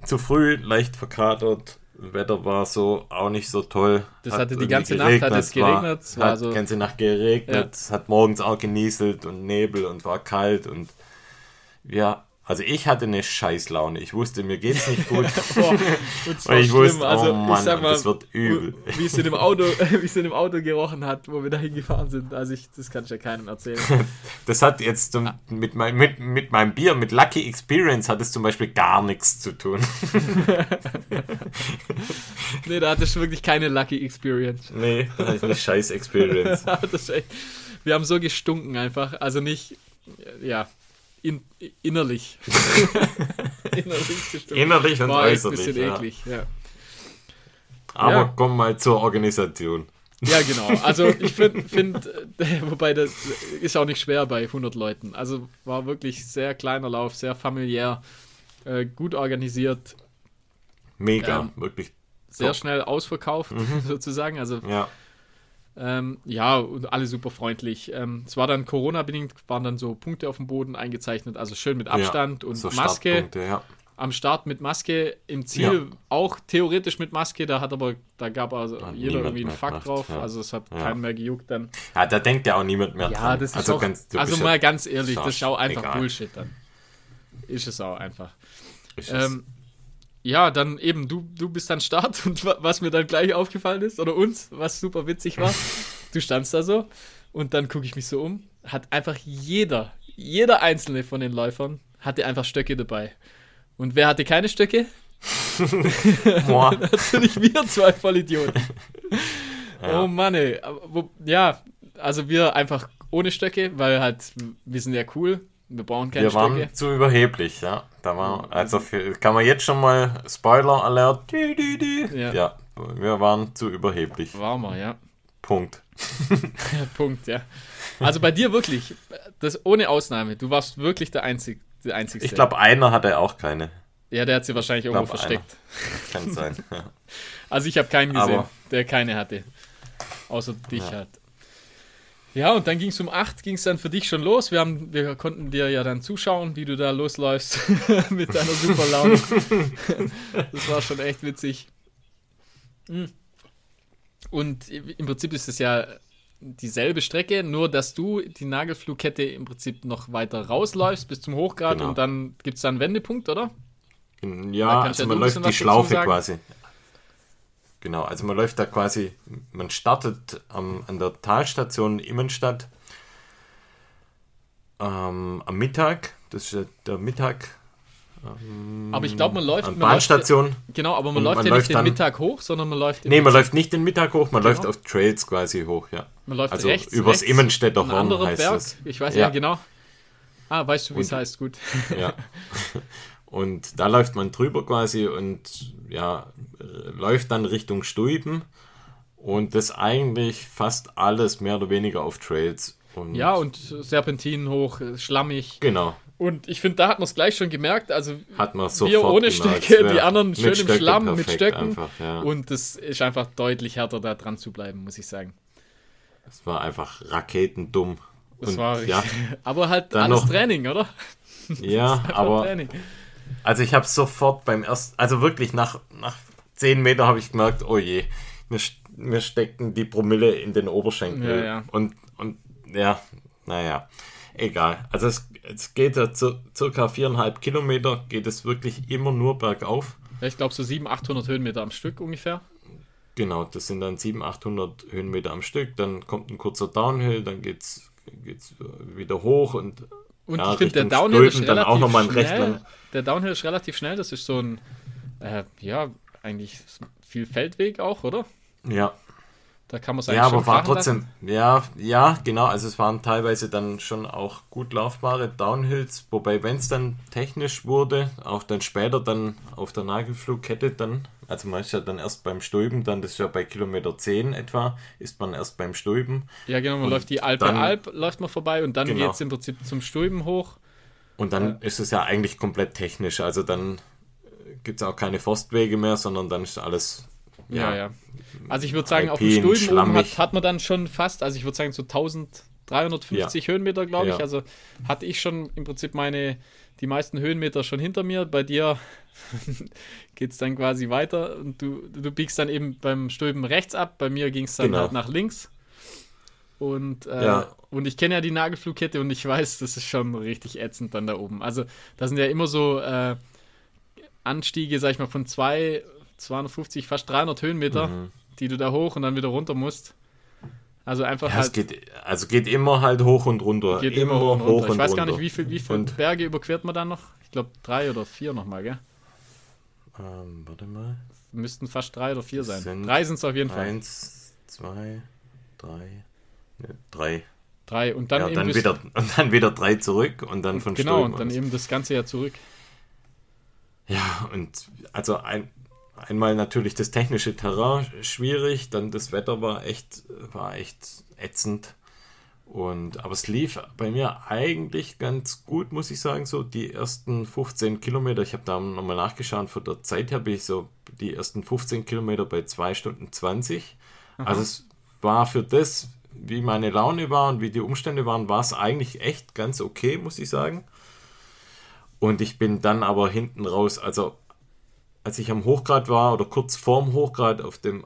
Zu früh, leicht verkatert. Wetter war so auch nicht so toll. Das Hat hatte die ganze Nacht, hat es geregnet, es war Hat so- die ganze Nacht geregnet. Ja. Es hat morgens auch genieselt und Nebel und war kalt und ja, also ich hatte eine Scheißlaune. Ich wusste, mir geht's nicht gut. Boah, und ich wusste, also, oh Mann, ich mal, das wird übel. wie es in dem Auto, wie es in dem Auto gerochen hat, wo wir dahin gefahren sind. Also ich, das kann ich ja keinem erzählen. Das hat jetzt zum, mit, mein, mit, mit meinem Bier, mit Lucky Experience hat es zum Beispiel gar nichts zu tun. nee, da hatte ich wirklich keine Lucky Experience. Nee, das ist eine scheiß Experience. wir haben so gestunken einfach. Also nicht, ja, in, innerlich. innerlich. Innerlich und War echt ein äußerlich. bisschen Ja. eklig, ja. Aber Ja. komm mal zur Organisation. Ja, genau. Also ich finde, find, äh, wobei das ist auch nicht schwer bei 100 Leuten. Also war wirklich sehr kleiner Lauf, sehr familiär, äh, gut organisiert, Mega, Ja. wirklich. sehr Top. schnell ausverkauft sozusagen. Also Ja, ähm, ja, und alle super freundlich. Ähm, es war dann Corona-bedingt, waren dann so Punkte auf dem Boden eingezeichnet, also schön mit Abstand und so Maske. Ja. Am Start mit Maske, im Ziel auch theoretisch mit Maske, da hat aber, da gab also Hat jeder irgendwie einen gemacht, drauf, ja. also es hat Ja. keinen mehr gejuckt dann. Ja, da denkt ja auch niemand mehr Ja, dran. das ist also auch, ganz, also mal ja- ganz ehrlich, das ist auch auch einfach egal. Bullshit dann. Ist es auch einfach. ist es. Ähm, ja, dann eben, du, du bist dann Start und wa- was mir dann gleich aufgefallen ist, oder uns, was super witzig war, du standst da so und dann gucke ich mich so um, hat einfach jeder, jeder einzelne von den Läufern hatte einfach Stöcke dabei. Und wer hatte keine Stöcke? Boah. Natürlich wir zwei Vollidioten. Ja. Oh Mann, ey. Ja, also wir einfach ohne Stöcke, weil halt, wir sind ja cool, wir brauchen keine Wir waren Stöcke. zu überheblich, ja. Da war, also für, kann man jetzt schon mal Spoiler Alert. Ja. Ja. wir waren zu überheblich. War mal, ja. Punkt. Punkt, ja. Also bei dir wirklich, das ohne Ausnahme, du warst wirklich der, Einzig, der Einzigste. Ich glaube, einer hatte auch keine. Ja, der hat sie wahrscheinlich irgendwo versteckt. Kann sein. Ja. Also ich habe keinen gesehen, Aber- der keine hatte. Außer dich Ja. halt. Ja, und dann ging es um 8, ging es dann für dich schon los. Wir, haben, wir konnten dir ja dann zuschauen, wie du da losläufst mit deiner super Laune. das war schon echt witzig. Mm. Und im Prinzip ist es ja dieselbe Strecke, nur dass du die Nagelflugkette im Prinzip noch weiter rausläufst bis zum Hochgrad Genau. und dann gibt es da einen Wendepunkt, oder? Da Ja, also man läuft die Schlaufe quasi. Genau, also man läuft da quasi, man startet am, an der Talstation Immenstadt ähm, am Mittag, das ist der Mittag. Aber ich glaube, man läuft. An man läuft Bahnstation. Genau, aber man läuft man ja läuft nicht den Mittag hoch, sondern man läuft Nee, man läuft nicht den Mittag hoch, man Genau. läuft auf Trails quasi hoch, ja. man läuft also rechts, übers rechts Immenstädter Horn heißt Berg. es. Ich weiß ja, Ja. genau. Ah, weißt du, wie es heißt? Gut. ja. Und da läuft man drüber quasi und ja, läuft dann Richtung Stuiben und das eigentlich fast alles mehr oder weniger auf Trails. Und Ja, und Serpentinen hoch, schlammig. genau, Und ich finde, da hat man es gleich schon gemerkt. Also hat man wir ohne gemerkt, Stöcke, ja, die anderen schön im Schlamm mit Stöcken. Einfach, ja. Und das ist einfach deutlich härter, da dran zu bleiben, muss ich sagen. es war einfach raketendumm. Das und, war ja, Aber halt Dann alles noch- Training, oder? ja, aber Training. Also ich habe sofort beim ersten, also wirklich nach, nach 10 Meter habe ich gemerkt, oh je, mir, mir steckten die Promille in den Oberschenkel. Ja, ja. Und, und ja, naja, egal. Also es, es geht ja zu, circa viereinhalb Kilometer, geht es wirklich immer nur bergauf. Ja, ich glaube so 700, 800 Höhenmeter am Stück ungefähr. Genau, das sind dann 700, 800 Höhenmeter am Stück. Dann kommt ein kurzer Downhill, dann geht's, geht's wieder hoch und, Und ja, ich finde, der Downhill ist Stulpen, dann relativ schnell. Der Downhill ist relativ schnell. Das ist so ein, äh, ja, eigentlich viel Feldweg auch, oder? Ja, Da kann man es ja, eigentlich aber schon war fahren lassen. trotzdem, ja, ja, genau. Also es waren teilweise dann schon auch gut laufbare Downhills, wobei wenn es dann technisch wurde, auch dann später dann auf der Nagelflugkette dann, also man ist ja dann erst beim Stäuben, dann das ist ja bei Kilometer 10 etwa, ist man erst beim Stäuben Ja, genau, man Und läuft die Alpe dann- Alp, läuft man vorbei und dann Genau. geht es im Prinzip zum Stulben hoch. und dann ist es ja eigentlich komplett technisch. Also dann gibt es auch keine Forstwege mehr, sondern dann ist alles Ja, ja. Also ich würde sagen, auf dem Alpin, Stulben oben schlammig. hat, hat man dann schon fast, also ich würde sagen so 1350 Höhenmeter, glaube ich. Ja. Also hatte ich schon im Prinzip meine, die meisten Höhenmeter schon hinter mir. Bei dir geht es dann quasi weiter und du, du biegst dann eben beim Stulben rechts ab. Bei mir ging es dann Genau. halt nach links. Und, äh, Ja. und ich kenne ja die Nagelflugkette und ich weiß, das ist schon richtig ätzend dann da oben. Also da sind ja immer so äh, Anstiege, sag ich mal, von zwei, 250, fast 300 Höhenmeter, Mhm. die du da hoch und dann wieder runter musst. Also einfach Ja, halt es geht, also geht immer halt hoch und runter. geht immer hoch und runter. Ich weiß gar runter. nicht, wie viel, wie viele Und- Berge überquert man dann noch? Ich glaube drei oder vier nochmal, gell? Ähm, warte mal. Müssten fast drei oder vier sein. sind drei sind es auf jeden Fall. Eins, zwei, drei, ne, drei. Drei. Und dann ja, eben dann wieder, und dann wieder drei zurück und dann von Genau, Stulpen und dann aus. eben das ganze Jahr zurück. Ja, und also ein, einmal natürlich das technische Terrain schwierig, dann das Wetter war echt, war echt ätzend. Und, aber es lief bei mir eigentlich ganz gut, muss ich sagen, so die ersten 15 Kilometer. Ich habe da nochmal nachgeschaut, von der Zeit her bin ich so die ersten 15 Kilometer bei 2 Stunden 20. Also es war für das, wie meine Laune war und wie die Umstände waren, war es eigentlich echt ganz okay, muss ich sagen. Und ich bin dann aber hinten raus, also als ich am Hochgrad war oder kurz vorm Hochgrad auf dem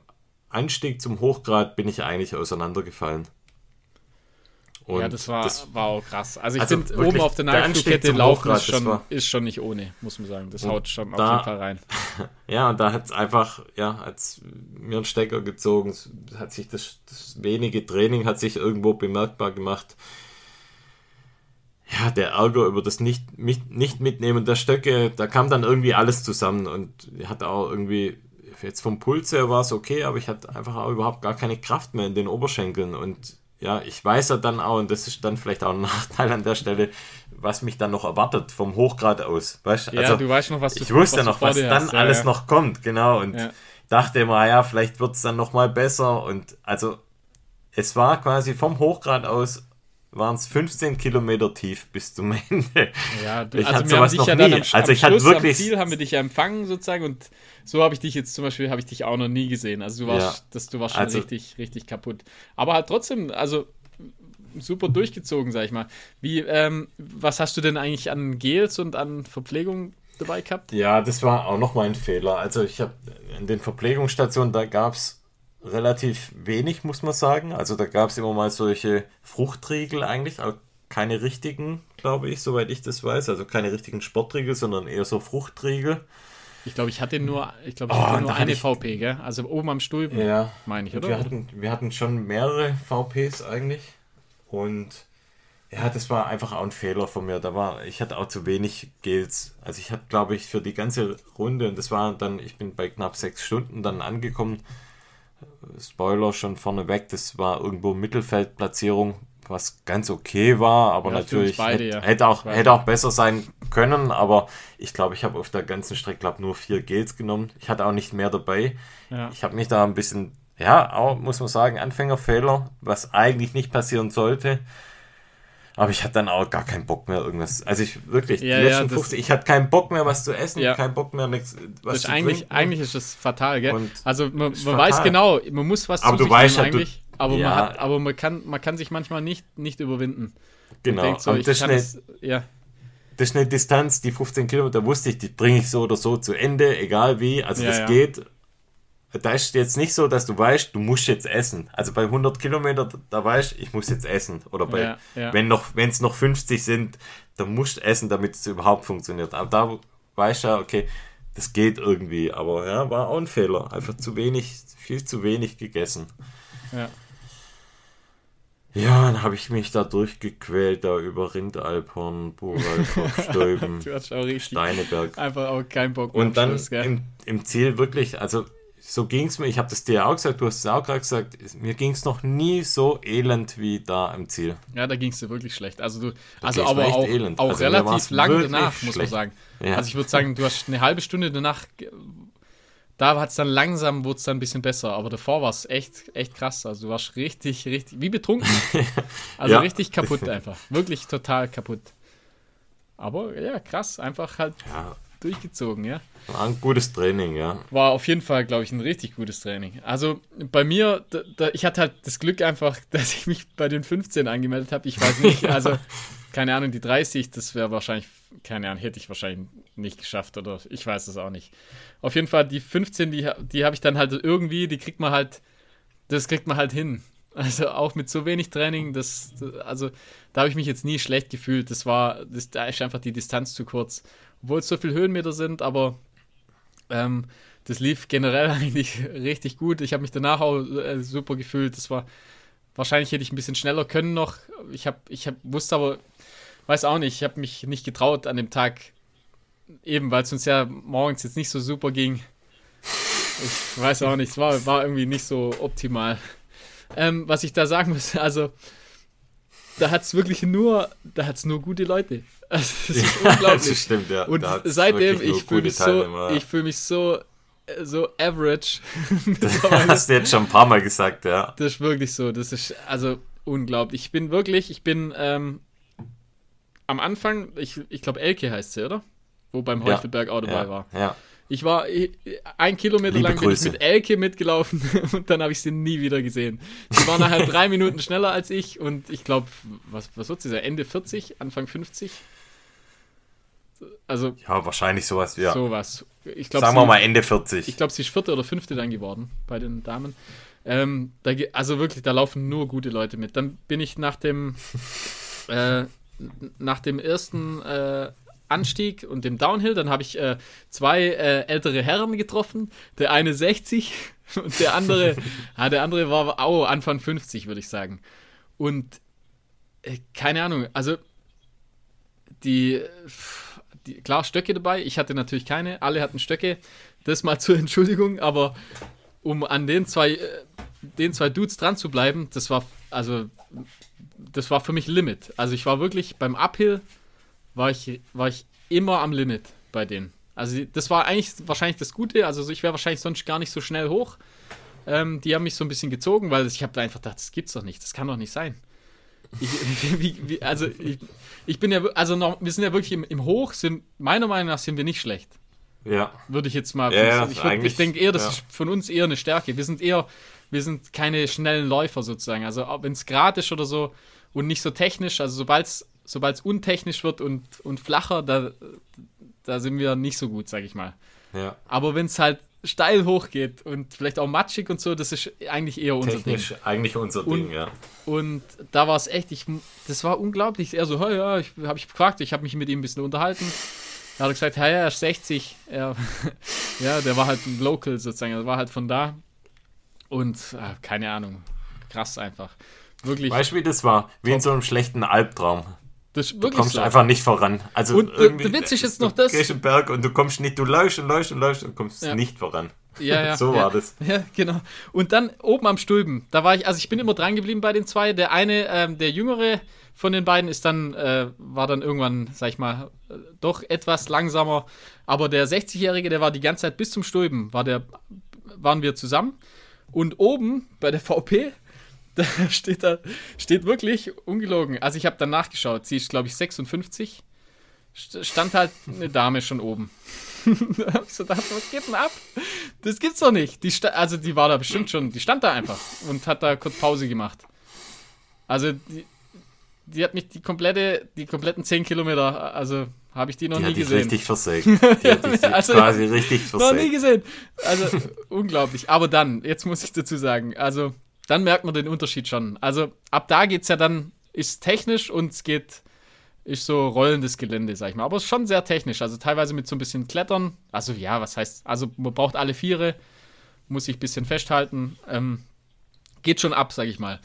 Anstieg zum Hochgrad bin ich eigentlich auseinandergefallen. Und ja, das war, war auch krass. Also ich Also finde, oben auf der Nagelflugkette laufen Hochgrad, ist das schon, war- ist schon nicht ohne, muss man sagen. Das haut schon auf da- jeden Fall rein. Ja, und da hat es einfach, ja, hat's mir einen Stecker gezogen. Hat sich das, das wenige Training hat sich irgendwo bemerkbar gemacht. Ja, der Ärger über das nicht, nicht, nicht Mitnehmen der Stöcke, da kam dann irgendwie alles zusammen und hat auch irgendwie, jetzt vom Puls her war es okay, aber ich hatte einfach auch überhaupt gar keine Kraft mehr in den Oberschenkeln und ja, ich weiß ja dann auch, und das ist dann vielleicht auch ein Nachteil an der Stelle, was mich dann noch erwartet vom Hochgrad aus. Weißt? Ja, Also, du weißt noch, was du ich wusste was noch, was dann hast. Ja, alles ja. noch kommt, genau. Und Ja. dachte immer, ja, vielleicht wird es dann noch mal besser. Und also, es war quasi vom Hochgrad aus, waren es 15 Kilometer tief bis zum Ende. Ja, du, Ich also hatte wir haben sowas dich noch ja dann nie. am, Also am ich hatte wirklich- am Ziel haben wir dich ja empfangen sozusagen und so habe ich dich jetzt zum Beispiel, habe ich dich auch noch nie gesehen. Also du warst, Ja. das, du warst schon Also- richtig, richtig kaputt. Aber halt trotzdem, also super durchgezogen, sag ich mal. Wie, ähm, was hast du denn eigentlich an Gels und an Verpflegung dabei gehabt? Ja, das war auch noch mal ein Fehler. Also ich habe in den Verpflegungsstationen, da gab es relativ wenig, muss man sagen. Also da gab es immer mal solche Fruchtriegel eigentlich, aber keine richtigen, glaube ich, soweit ich das weiß. Also keine richtigen Sportriegel, sondern eher so Fruchtriegel. Ich glaube, ich hatte nur, ich glaube, ich Oh, hatte nur eine ich- VP, gell? Also oben am Stulpen, Ja, meine ich, oder? Wir hatten, wir hatten schon mehrere VPs eigentlich. Und ja, das war einfach auch ein Fehler von mir. Da war, ich hatte auch zu wenig Gels. Also ich hatte, glaube ich, für die ganze Runde, und das war dann, ich bin bei knapp sechs Stunden dann angekommen. Spoiler schon vorneweg, das war irgendwo Mittelfeldplatzierung, was ganz okay war, aber Ja, natürlich beide, hätte, ja. hätte, auch, hätte auch besser sein können, aber ich glaube, ich habe auf der ganzen Strecke glaub, nur vier Gels genommen. Ich hatte auch nicht mehr dabei. Ja. Ich habe mich da ein bisschen, ja, auch, muss man sagen, Anfängerfehler, was eigentlich nicht passieren sollte. Aber ich hatte dann auch gar keinen Bock mehr irgendwas. Also ich wirklich, Ja, die ja, letzten das- 50, ich hatte keinen Bock mehr was zu essen, Ja. keinen Bock mehr nichts, was zu eigentlich, trinken. eigentlich ist das fatal, gell? Und also man, man weiß genau, man muss was Aber zu du sich weißt nehmen ja, du- eigentlich, aber, ja. man hat, aber man kann, man kann sich manchmal nicht, nicht überwinden. Genau. denkt so, und das ist, kann eine, es, ja, das ist eine Distanz, die 15 Kilometer wusste ich, die bringe ich so oder so zu Ende, egal wie. Also das geht. Da ist jetzt nicht so, dass du weißt, du musst jetzt essen. Also bei 100 Kilometer, da weißt ich muss jetzt essen. Oder bei, Ja, ja. wenn noch, wenn es noch 50 sind, dann musst du essen, damit es überhaupt funktioniert. Aber da weißt du ja, okay, das geht irgendwie. Aber ja, war auch ein Fehler. Einfach zu wenig, viel zu wenig gegessen. Ja. Ja, dann habe ich mich da durchgequält, da über Rindalphorn, Buralkopf, richtig Steineberg. einfach auch keinen Bock Und dann gell? im, im Ziel wirklich, also so ging es mir, ich habe das dir auch gesagt, du hast es auch gerade gesagt, es- mir ging es noch nie so elend wie da im Ziel. Ja, da ging es dir wirklich schlecht. Also du, also aber auch, auch Also relativ lang danach, muss man schlecht. sagen. Ja. Also ich würde sagen, du hast eine halbe Stunde danach, da hat es dann langsam, wurde es dann ein bisschen besser. Aber davor war es echt, echt krass. Also du warst richtig, richtig, wie betrunken. Also Ja. richtig kaputt einfach. Wirklich total kaputt. Aber ja, krass, einfach halt Ja, durchgezogen, ja. war ein gutes Training, ja. War auf jeden Fall, glaube ich, ein richtig gutes Training. Also bei mir, da, da, ich hatte halt das Glück einfach, dass ich mich bei den 15 angemeldet habe. Ich weiß nicht, also keine Ahnung, die 30, das wäre wahrscheinlich, keine Ahnung, hätte ich wahrscheinlich nicht geschafft oder ich weiß es auch nicht. Auf jeden Fall die 15, die, die habe ich dann halt irgendwie, die kriegt man halt, das kriegt man halt hin. Also auch mit so wenig Training, das, also da habe ich mich jetzt nie schlecht gefühlt. Das war, das, da ist einfach die Distanz zu kurz. Obwohl es so viel Höhenmeter sind, aber ähm, das lief generell eigentlich richtig gut. Ich habe mich danach auch äh, super gefühlt. Das war wahrscheinlich hätte ich ein bisschen schneller können noch. Ich habe ich hab, wusste aber weiß auch nicht, ich habe mich nicht getraut an dem Tag eben, weil es uns ja morgens jetzt nicht so super ging. Ich weiß auch nicht, es war, war irgendwie nicht so optimal. Ähm, was ich da sagen muss, also da hat es wirklich nur, da hat es nur gute Leute. Also, das ist das unglaublich. stimmt, ja. Und hat's seitdem, ich fühle mich so, ja. ich fühle mich so, äh, so average. Das hast du jetzt schon ein paar Mal gesagt, ja. Das ist wirklich so. Das ist also unglaublich. Ich bin wirklich, ich bin ähm, am Anfang, ich, ich glaube Elke heißt sie, oder? Wo beim Ja. Heuchelberg auch dabei Ja, war. ja. Ich war äh, ein Kilometer Liebe lang bin ich mit Elke mitgelaufen und dann habe ich sie nie wieder gesehen. Sie war nachher drei Minuten schneller als ich und ich glaube, was, was wird sie sein? Ende 40, Anfang 50? Also ja, wahrscheinlich sowas, ja. sowas. Ich glaube, Sagen wir mal Ende 40. ich glaube, sie ist vierte oder fünfte dann geworden bei den Damen. Ähm, da, also wirklich, da laufen nur gute Leute mit. Dann bin ich nach dem, äh, nach dem ersten äh, Anstieg und dem Downhill, dann habe ich äh, zwei äh, ältere Herren getroffen. Der eine 60 und der andere, ah, der andere war auch Anfang 50, würde ich sagen. Und äh, keine Ahnung, also die, die, klar, Stöcke dabei. Ich hatte natürlich keine. Alle hatten Stöcke. Das mal zur Entschuldigung, aber um an den zwei, äh, den zwei Dudes dran zu bleiben, das war, also, das war für mich Limit. Also ich war wirklich beim Uphill, war ich, war ich immer am Limit bei denen. Also das war eigentlich wahrscheinlich das Gute. Also ich wäre wahrscheinlich sonst gar nicht so schnell hoch. Ähm, die haben mich so ein bisschen gezogen, weil ich habe da einfach gedacht, das gibt's doch nicht, das kann doch nicht sein. Ich, wie, wie, also ich, ich bin ja, wir- also noch, wir sind ja wirklich im, im Hoch, sind, meiner Meinung nach sind wir nicht schlecht. Ja. Würde ich jetzt mal. Ja, ich würd- ich denke eher, das ja. ist von uns eher eine Stärke. Wir sind eher, wir sind keine schnellen Läufer sozusagen. Also wenn es gerade ist oder so und nicht so technisch, also sobald es untechnisch wird und, und flacher, da, da sind wir nicht so gut, sag ich mal. ja. Aber wenn es halt steil hochgeht und vielleicht auch matschig und so, das ist eigentlich eher unser Ding. Technisch eigentlich unser Und- Ding, ja. Und da war es echt, ich, das war unglaublich. Er so, hey, ja, ich habe ich gefragt, ich habe mich mit ihm ein bisschen unterhalten. Da hat er gesagt, ja, ja, er ist 60. Er, ja, der war halt ein Local sozusagen, er war halt von da. Und ah, keine Ahnung, krass einfach. Wirklich, Weißt du, wie das war? Wie in so einem schlechten Albtraum. Das ist Du kommst so. einfach nicht voran. Also Und irgendwie- der Witz ist noch das- gehst Berg und du kommst nicht, du läufst und läufst und läufst und kommst Ja. nicht voran. Ja, ja, so ja. war das. Ja, genau. Und dann oben am Stülpen, da war ich, also ich bin immer dran geblieben bei den zwei. Der eine, ähm, der jüngere von den beiden, ist dann, äh, war dann irgendwann, sag ich mal, äh, doch etwas langsamer. Aber der 60-Jährige, der war die ganze Zeit bis zum Stülpen, war der, waren wir zusammen. Und oben bei der VP, da steht da, steht wirklich ungelogen. Also ich habe dann nachgeschaut, sie ist, glaube ich, 56. St- Stand halt eine Dame schon oben. da hab ich so gedacht, was geht denn ab? Das gibt's doch nicht. Die sta- also die war da bestimmt schon, die stand da einfach und hat da kurz Pause gemacht. Also die, die hat mich die komplette, die kompletten 10 Kilometer, also habe ich die noch die nie hat gesehen. richtig versägt. Die hat dich Also, quasi richtig Noch nie versägt. gesehen. Also unglaublich. Aber dann, jetzt muss ich dazu sagen, also dann merkt man den Unterschied schon. Also ab da geht es ja dann, ist technisch und es geht, ist so rollendes Gelände, sag ich mal. Aber es ist schon sehr technisch. Also teilweise mit so ein bisschen Klettern. Also ja, was heißt, also man braucht alle Viere, muss sich ein bisschen festhalten. Ähm, geht schon ab, sag ich mal.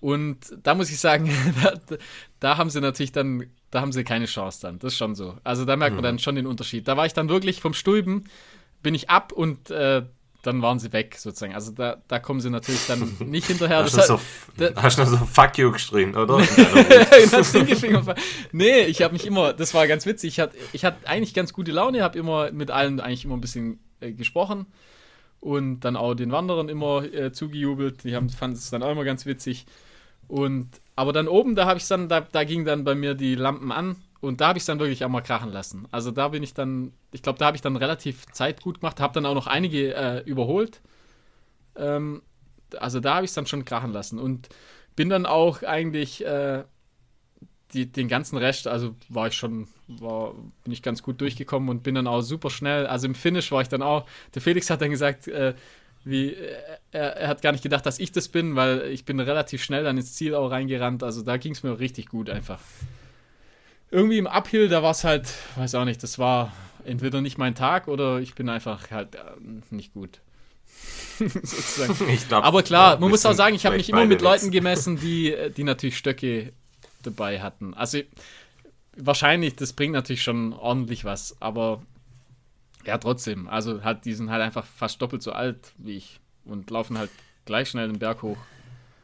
Und da muss ich sagen, da, da haben sie natürlich dann, da haben sie keine Chance dann. Das ist schon so. Also da merkt man dann schon den Unterschied. Da war ich dann wirklich vom Stulben, bin ich ab und äh, dann waren sie weg sozusagen. Also da, da kommen sie natürlich dann nicht hinterher. Hast Das du so, hast du so Fuck you geschrien, oder? Nee, ich habe mich immer, das war ganz witzig, ich hatte ich hatte eigentlich ganz gute Laune, habe immer mit allen eigentlich immer ein bisschen äh, gesprochen und dann auch den Wanderern immer äh, zugejubelt. Die haben fanden es dann auch immer ganz witzig. Und aber dann oben, da habe ich dann, da, da ging dann bei mir die Lampen an und da habe ich dann wirklich auch mal krachen lassen. Also da bin ich dann, ich glaube, da habe ich dann relativ Zeit gut gemacht, habe dann auch noch einige äh, überholt. Ähm, also da habe ich es dann schon krachen lassen und bin dann auch eigentlich äh, die, den ganzen Rest, also war ich schon, war, bin ich ganz gut durchgekommen und bin dann auch super schnell. Also im Finish war ich dann auch, der Felix hat dann gesagt, äh, wie, äh, er, er hat gar nicht gedacht, dass ich das bin, weil ich bin relativ schnell dann ins Ziel auch reingerannt. Also da ging es mir richtig gut einfach. Irgendwie im Uphill, da war es halt, weiß auch nicht, das war entweder nicht mein Tag oder ich bin einfach halt äh, nicht gut. Glaub, Aber klar, ja, man muss auch sagen, ich habe mich immer mit Leuten gemessen, die, äh, die natürlich Stöcke dabei hatten. Also wahrscheinlich, das bringt natürlich schon ordentlich was, aber ja, trotzdem. Also halt, die sind halt einfach fast doppelt so alt wie ich und laufen halt gleich schnell den Berg hoch.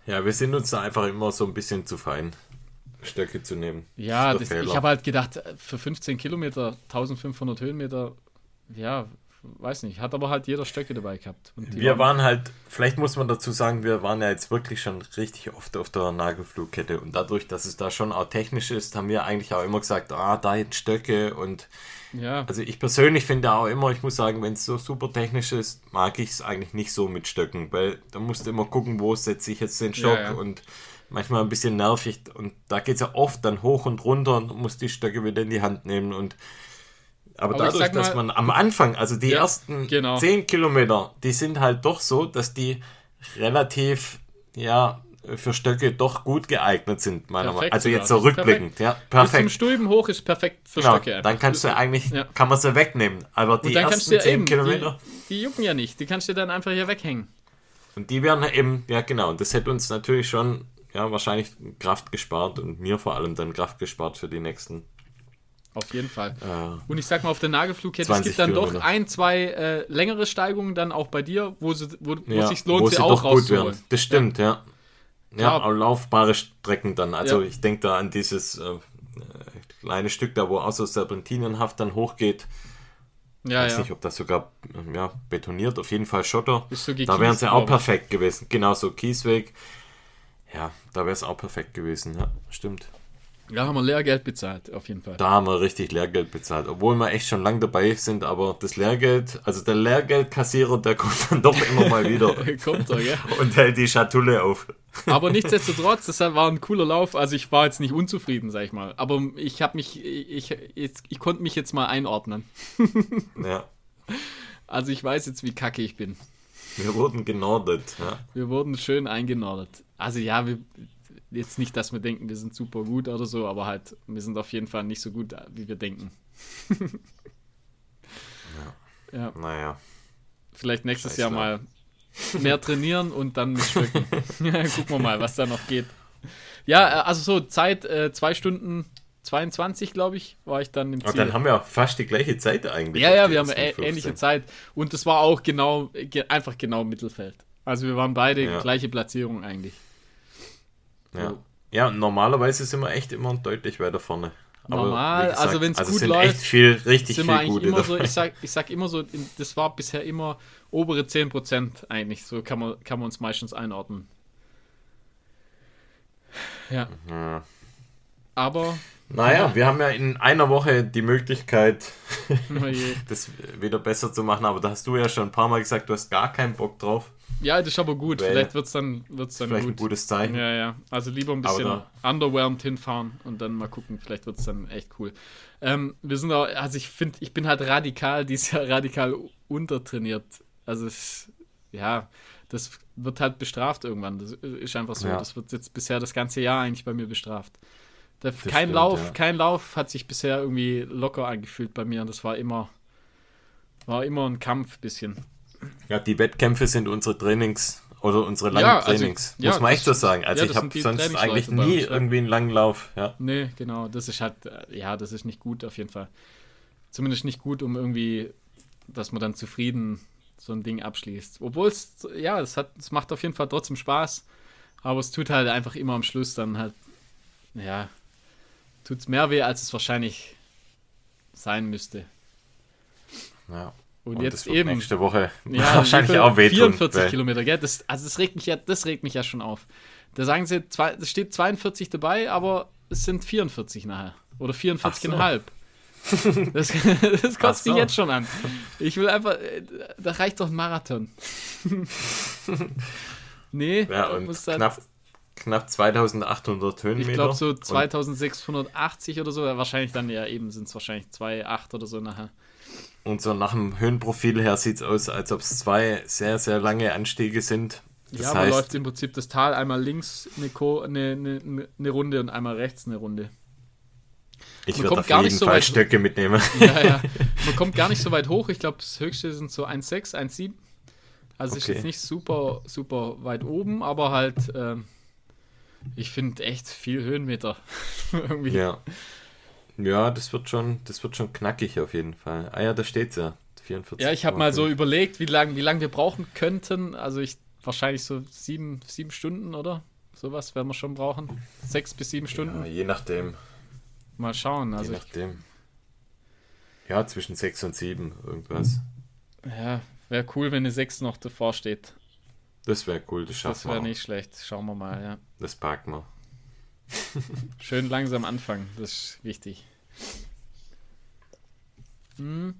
Ja, wir sind uns da einfach immer so ein bisschen zu fein, Stöcke zu nehmen. Ja, Das ich habe halt gedacht, für 15 Kilometer, 1500 Höhenmeter, ja, weiß nicht, hat aber halt jeder Stöcke dabei gehabt. Wir waren halt, vielleicht muss man dazu sagen, wir waren ja jetzt wirklich schon richtig oft auf der Nagelflugkette und dadurch, dass es da schon auch technisch ist, haben wir eigentlich auch immer gesagt, ah, da jetzt Stöcke und ja, also ich persönlich finde auch immer, ich muss sagen, wenn es so super technisch ist, mag ich es eigentlich nicht so mit Stöcken, weil da musst du immer gucken, wo setze ich jetzt den Stock Ja, ja. und manchmal ein bisschen nervig und da geht es ja oft dann hoch und runter und muss die Stöcke wieder in die Hand nehmen und aber, Aber dadurch, mal- dass man am Anfang, also die Ja, ersten genau. 10 Kilometer, die sind halt doch so, dass die relativ, ja, für Stöcke doch gut geeignet sind, meiner Meinung Perfekt nach. Also jetzt so rückblickend, ja, bis zum perfekt. Stulben hoch ist perfekt für Genau, Stöcke. dann einfach. kannst du eigentlich, Ja. kann man sie wegnehmen. Aber die dann ersten ja 10 eben, Kilometer, Die, die jucken ja nicht, die kannst du dann einfach hier weghängen. und die werden eben, ja genau, und das hätte uns natürlich schon, ja, wahrscheinlich Kraft gespart und mir vor allem dann Kraft gespart für die nächsten. Auf jeden Fall. Äh, Und ich sag mal, auf der Nagelflugkette, es 20 gibt dann doch Kilometer. ein, zwei äh, längere Steigungen dann auch bei dir, wo, sie, wo, wo ja, es sich lohnt, wo sie sie auch doch rauszuholen. Das stimmt, ja. Ja, auch laufbare Strecken dann. Also Ja. ich denke da an dieses äh, kleine Stück da, wo auch so serpentinenhaft dann hochgeht. Ja, weiß ja. nicht, ob das sogar ja, betoniert, auf jeden Fall Schotter. Da wären sie auch ich. perfekt gewesen. Genau so Kiesweg. Ja, da wäre es auch perfekt gewesen. Ja, stimmt. Ja, haben wir Lehrgeld bezahlt, auf jeden Fall. Da haben wir richtig Lehrgeld bezahlt. Obwohl wir echt schon lange dabei sind, aber das Lehrgeld, also der Lehrgeldkassierer, der kommt dann doch immer mal wieder Kommt doch, ja. und hält die Schatulle auf. Aber nichtsdestotrotz, das war ein cooler Lauf. Also ich war jetzt nicht unzufrieden, sag ich mal. Aber ich habe mich, ich, jetzt, ich konnte mich jetzt mal einordnen. Ja, Also ich weiß jetzt, wie kacke ich bin. Wir wurden genordet. Ja. Wir wurden schön eingenordet. Also ja, wir, jetzt nicht, dass wir denken, wir sind super gut oder so, aber halt, wir sind auf jeden Fall nicht so gut, wie wir denken. ja. Naja, Vielleicht nächstes Scheiß Jahr mal mehr trainieren und dann mit ja, gucken wir mal, was da noch geht. Ja, äh, also so Zeit, äh, zwei Stunden 22, glaube ich, war ich dann im aber Ziel. dann haben wir fast die gleiche Zeit eigentlich. ja, ja, wir haben ersten ä 15. ähnliche Zeit. Und das war auch genau, ge einfach genau Mittelfeld. Also wir waren beide Ja. gleiche Platzierung eigentlich. Ja. ja, und normalerweise sind wir echt immer deutlich weiter vorne. Aber Normal, gesagt, also wenn's es gut sind läuft, viel, richtig sind viel wir eigentlich gute immer so, ich sag, ich sag immer so, das war bisher immer obere 10% eigentlich. So kann man, kann man uns meistens einordnen. Ja. Ja. Aber. Naja, ja. wir haben ja in einer Woche die Möglichkeit, oh das wieder besser zu machen, aber da hast du ja schon ein paar Mal gesagt, du hast gar keinen Bock drauf. Ja, das ist aber gut. Weil vielleicht wird es dann, wird's dann vielleicht gut. ein gutes Zeichen. Ja, ja. Also lieber ein bisschen underwhelmed hinfahren und dann mal gucken. Vielleicht wird es dann echt cool. Ähm, wir sind auch, also ich finde, ich bin halt radikal, dieses Jahr radikal untertrainiert. Also, es, ja, das wird halt bestraft irgendwann. Das ist einfach so. Ja. Das wird jetzt bisher das ganze Jahr eigentlich bei mir bestraft. Der, kein stimmt, Lauf, ja. kein Lauf hat sich bisher irgendwie locker angefühlt bei mir. Und das war immer, war immer ein Kampf bisschen. Ja, die Wettkämpfe sind unsere Trainings oder unsere langen ja, also, Trainings. Muss man echt so sagen. Also ich habe sonst eigentlich nie irgendwie einen langen Lauf. Ja. Nee, genau. Das ist halt, ja, das ist nicht gut auf jeden Fall. Zumindest nicht gut, um irgendwie, dass man dann zufrieden so ein Ding abschließt. Obwohl es, ja, es hat, es macht auf jeden Fall trotzdem Spaß. Aber es tut halt einfach immer am Schluss dann halt, ja, tut es mehr weh, als es wahrscheinlich sein müsste. Ja. Und, und jetzt eben. Nächste Woche ja, wahrscheinlich auch wehtun. 44 Kilometer, gell? Das, also das regt, mich ja, das regt mich ja schon auf. Da sagen sie, es steht 42 dabei, aber es sind 44 nachher. Oder 44,5. So. Das, das kotzt so. mich jetzt schon an. Ich will einfach, äh, da reicht doch ein Marathon. nee, ja, und muss dann, knapp, knapp 2800 Höhenmeter. Ich glaube so 2680 oder so. Wahrscheinlich dann ja eben sind es wahrscheinlich 2,8 oder so nachher. Und so nach dem Höhenprofil her sieht es aus, als ob es zwei sehr, sehr lange Anstiege sind. Das ja, man läuft im Prinzip das Tal einmal links eine, eine, eine, eine Runde und einmal rechts eine Runde. Ich würde auf jeden so Fall Stöcke mitnehmen. Ja, ja. Man kommt gar nicht so weit hoch. Ich glaube, das höchste sind so 1,6, 1,7. Also okay. ist jetzt nicht super, super weit oben, aber halt, ähm, ich finde echt viel Höhenmeter. Irgendwie. Ja. Ja, das wird schon, das wird schon knackig auf jeden Fall. Ah ja, da steht's ja. 44. Ja, ich habe mal so überlegt, wie lange wie lang wir brauchen könnten. Also ich wahrscheinlich so sieben, sieben Stunden, oder? Sowas werden wir schon brauchen. Sechs bis sieben Stunden. Ja, je nachdem. Mal schauen. Also je nachdem. Ja, zwischen sechs und sieben, irgendwas. Ja, wäre cool, wenn eine sechs noch davor steht. Das wäre cool, das schaffen wir. Das wäre nicht schlecht. Schauen wir mal, ja. Das packen wir. Schön langsam anfangen, das ist wichtig. Hm.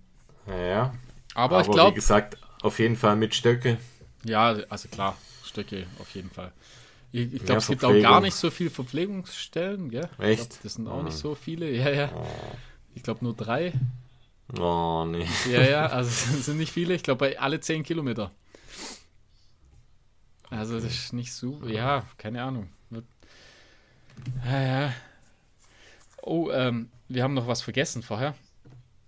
Ja. Aber, Aber ich glaube. Wie gesagt, auf jeden Fall mit Stöcke. Ja, also klar, Stöcke auf jeden Fall. Ich, ich glaube, es gibt auch gar nicht so viele Verpflegungsstellen, gell? Echt? Glaub, das sind auch nicht hm. so viele. Ja, ja. Oh. Ich glaube nur drei. Oh, nee. Ja, ja, also es sind nicht viele. Ich glaube, bei alle zehn Kilometer. Also das ist nicht so. Ja, keine Ahnung. Ja, ja. Oh, ähm, wir haben noch was vergessen vorher.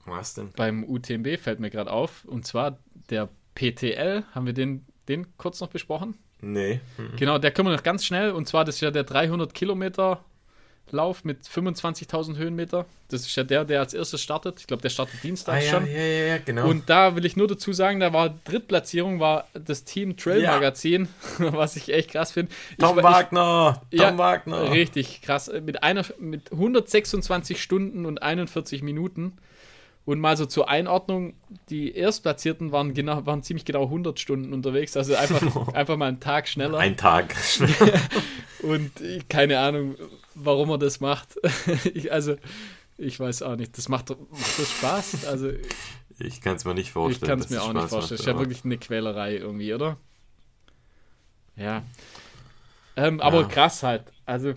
Was denn? Beim UTMB fällt mir gerade auf. Und zwar der PTL. Haben wir den, den kurz noch besprochen? Nee. Mhm. Genau, der können wir noch ganz schnell. Und zwar, das ist ja der 300 Kilometer Lauf mit 25.000 Höhenmeter. Das ist ja der, der als erstes startet. Ich glaube, der startet Dienstag ah, ja, schon. Ja, ja, ja, genau. Und da will ich nur dazu sagen, da war Drittplatzierung, war das Team Trail. Magazin, was ich echt krass finde. Tom ich, Wagner! Ich, Tom Wagner! Richtig krass. Mit, einer, mit 126 Stunden und 41 Minuten. Und mal so zur Einordnung, die Erstplatzierten waren, genau, waren ziemlich genau 100 Stunden unterwegs, also einfach, einfach mal einen Tag schneller. Ein Tag. und keine Ahnung, warum er das macht. ich, also, ich weiß auch nicht. Das macht, macht das Spaß? Also, ich kann es mir nicht vorstellen. Ich kann es mir auch Spaß nicht vorstellen. Macht, ist ja wirklich eine Quälerei irgendwie, oder? Ja. Ähm, aber ja. krass halt. Also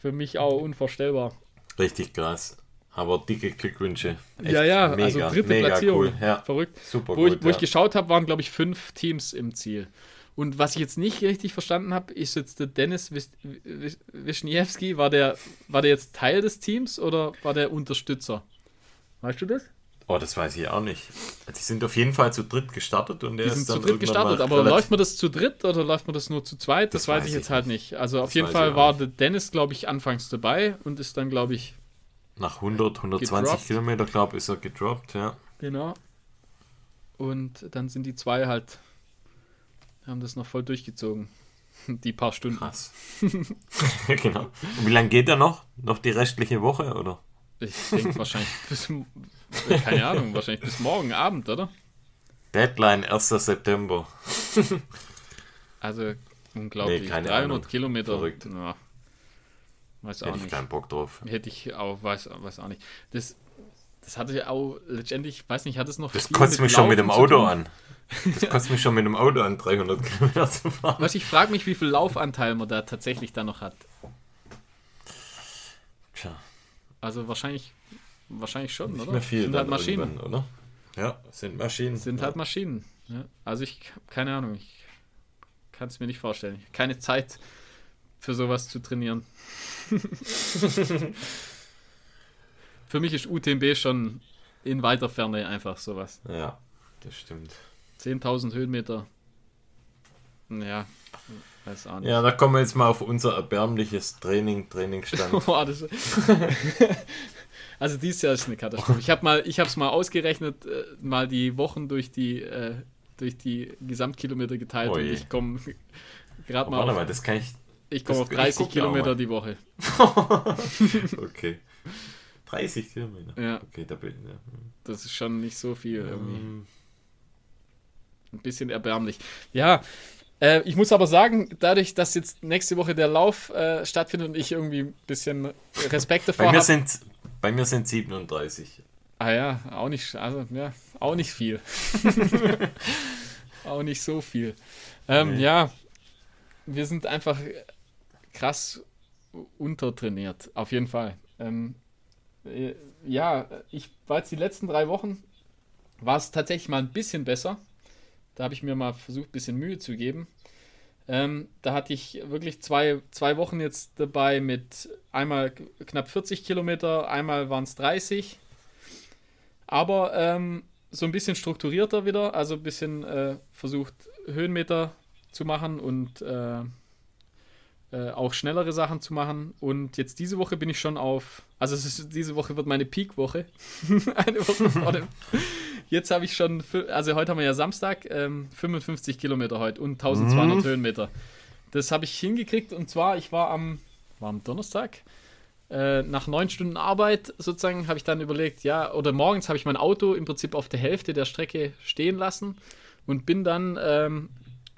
für mich auch unvorstellbar. Richtig krass. Aber dicke Glückwünsche. Echt ja, ja, also mega, also dritte Platzierung. Cool. Ja, Verrückt. Super wo, gut, ich, wo ja. ich geschaut habe, waren, glaube ich, fünf Teams im Ziel. Und was ich jetzt nicht richtig verstanden habe, ist jetzt der Dennis Wisniewski, war der, war der jetzt Teil des Teams oder war der Unterstützer? Weißt du das? Oh, das weiß ich auch nicht. Also, die sind auf jeden Fall zu dritt gestartet und sind ist dann zu dritt gestartet, aber läuft man das zu dritt oder läuft man das nur zu zweit? Das, das weiß ich jetzt halt nicht. Also das auf jeden Fall war der Dennis, glaube ich, anfangs dabei und ist dann, glaube ich. Nach 100, 120 gedroppt. Kilometer, glaube ich, ist er gedroppt, ja. Genau. Und dann sind die zwei halt haben das noch voll durchgezogen. Die paar Stunden. Krass. genau. Und wie lange geht er noch? Noch die restliche Woche, oder? Ich denke wahrscheinlich bis, keine Ahnung, wahrscheinlich bis morgen Abend, oder? Deadline 1. September. also unglaublich. Nee, 300 Ahnung. Kilometer. Verrückt. Ja. Weiß auch Hätte ich nicht. keinen Bock drauf. Hätte ich auch, weiß, weiß auch nicht. Das, das hatte ja auch letztendlich, weiß nicht, hat es noch. Das kotzt mich schon mit dem Auto an. Das kotzt mich schon mit dem Auto an, 300 Kilometer zu fahren. Was ich frage mich, wie viel Laufanteil man da tatsächlich da noch hat. Tja, Also wahrscheinlich, wahrscheinlich schon, nicht oder? mehr viel Sind dann halt Maschinen. oder? Ja, sind Maschinen. Sind ja. halt Maschinen. Ja. Also ich, keine Ahnung, ich kann es mir nicht vorstellen. Keine Zeit für sowas zu trainieren. für mich ist UTMB schon in weiter Ferne einfach sowas. Ja, das stimmt. 10.000 Höhenmeter. Ja, weiß auch nicht. Ja, da kommen wir jetzt mal auf unser erbärmliches Training, Trainingsstand. Boah, das also dieses Jahr ist eine Katastrophe. Ich habe mal, ich habe es mal ausgerechnet, äh, mal die Wochen durch die äh, durch die Gesamtkilometer geteilt Oh und ich komme gerade mal, Warte auf, mal, das kann ich. ich komme auf ich 30 guck auch Kilometer die Woche. Okay. 30 Kilometer. Ja, Okay, da bin ich. Ja. das ist schon nicht so viel irgendwie. Ähm, Ein bisschen erbärmlich. Ja, äh, ich muss aber sagen, dadurch, dass jetzt nächste Woche der Lauf äh, stattfindet und ich irgendwie ein bisschen Respekt davor habe. sind bei mir sind 37. Ah ja, auch nicht, also ja, auch nicht viel. auch nicht so viel. Ähm, Nee. Ja, wir sind einfach krass untertrainiert, auf jeden Fall. Ähm, äh, ja, ich war jetzt die letzten drei Wochen, war es tatsächlich mal ein bisschen besser. Da habe ich mir mal versucht, ein bisschen Mühe zu geben. Ähm, da hatte ich wirklich zwei, zwei Wochen jetzt dabei mit einmal knapp 40 Kilometer, einmal waren es 30. Aber ähm, so ein bisschen strukturierter wieder, also ein bisschen äh, versucht, Höhenmeter zu machen und äh, äh, auch schnellere Sachen zu machen. Und jetzt diese Woche bin ich schon auf, also ist, diese Woche wird meine Peak-Woche. Eine Woche vor dem. Jetzt habe ich schon, also heute haben wir ja Samstag, ähm, 55 Kilometer heute und 1200 Mhm. Höhenmeter. Das habe ich hingekriegt und zwar, ich war am, war am Donnerstag, äh, nach neun Stunden Arbeit sozusagen habe ich dann überlegt, ja, oder morgens habe ich mein Auto im Prinzip auf der Hälfte der Strecke stehen lassen und bin dann ähm,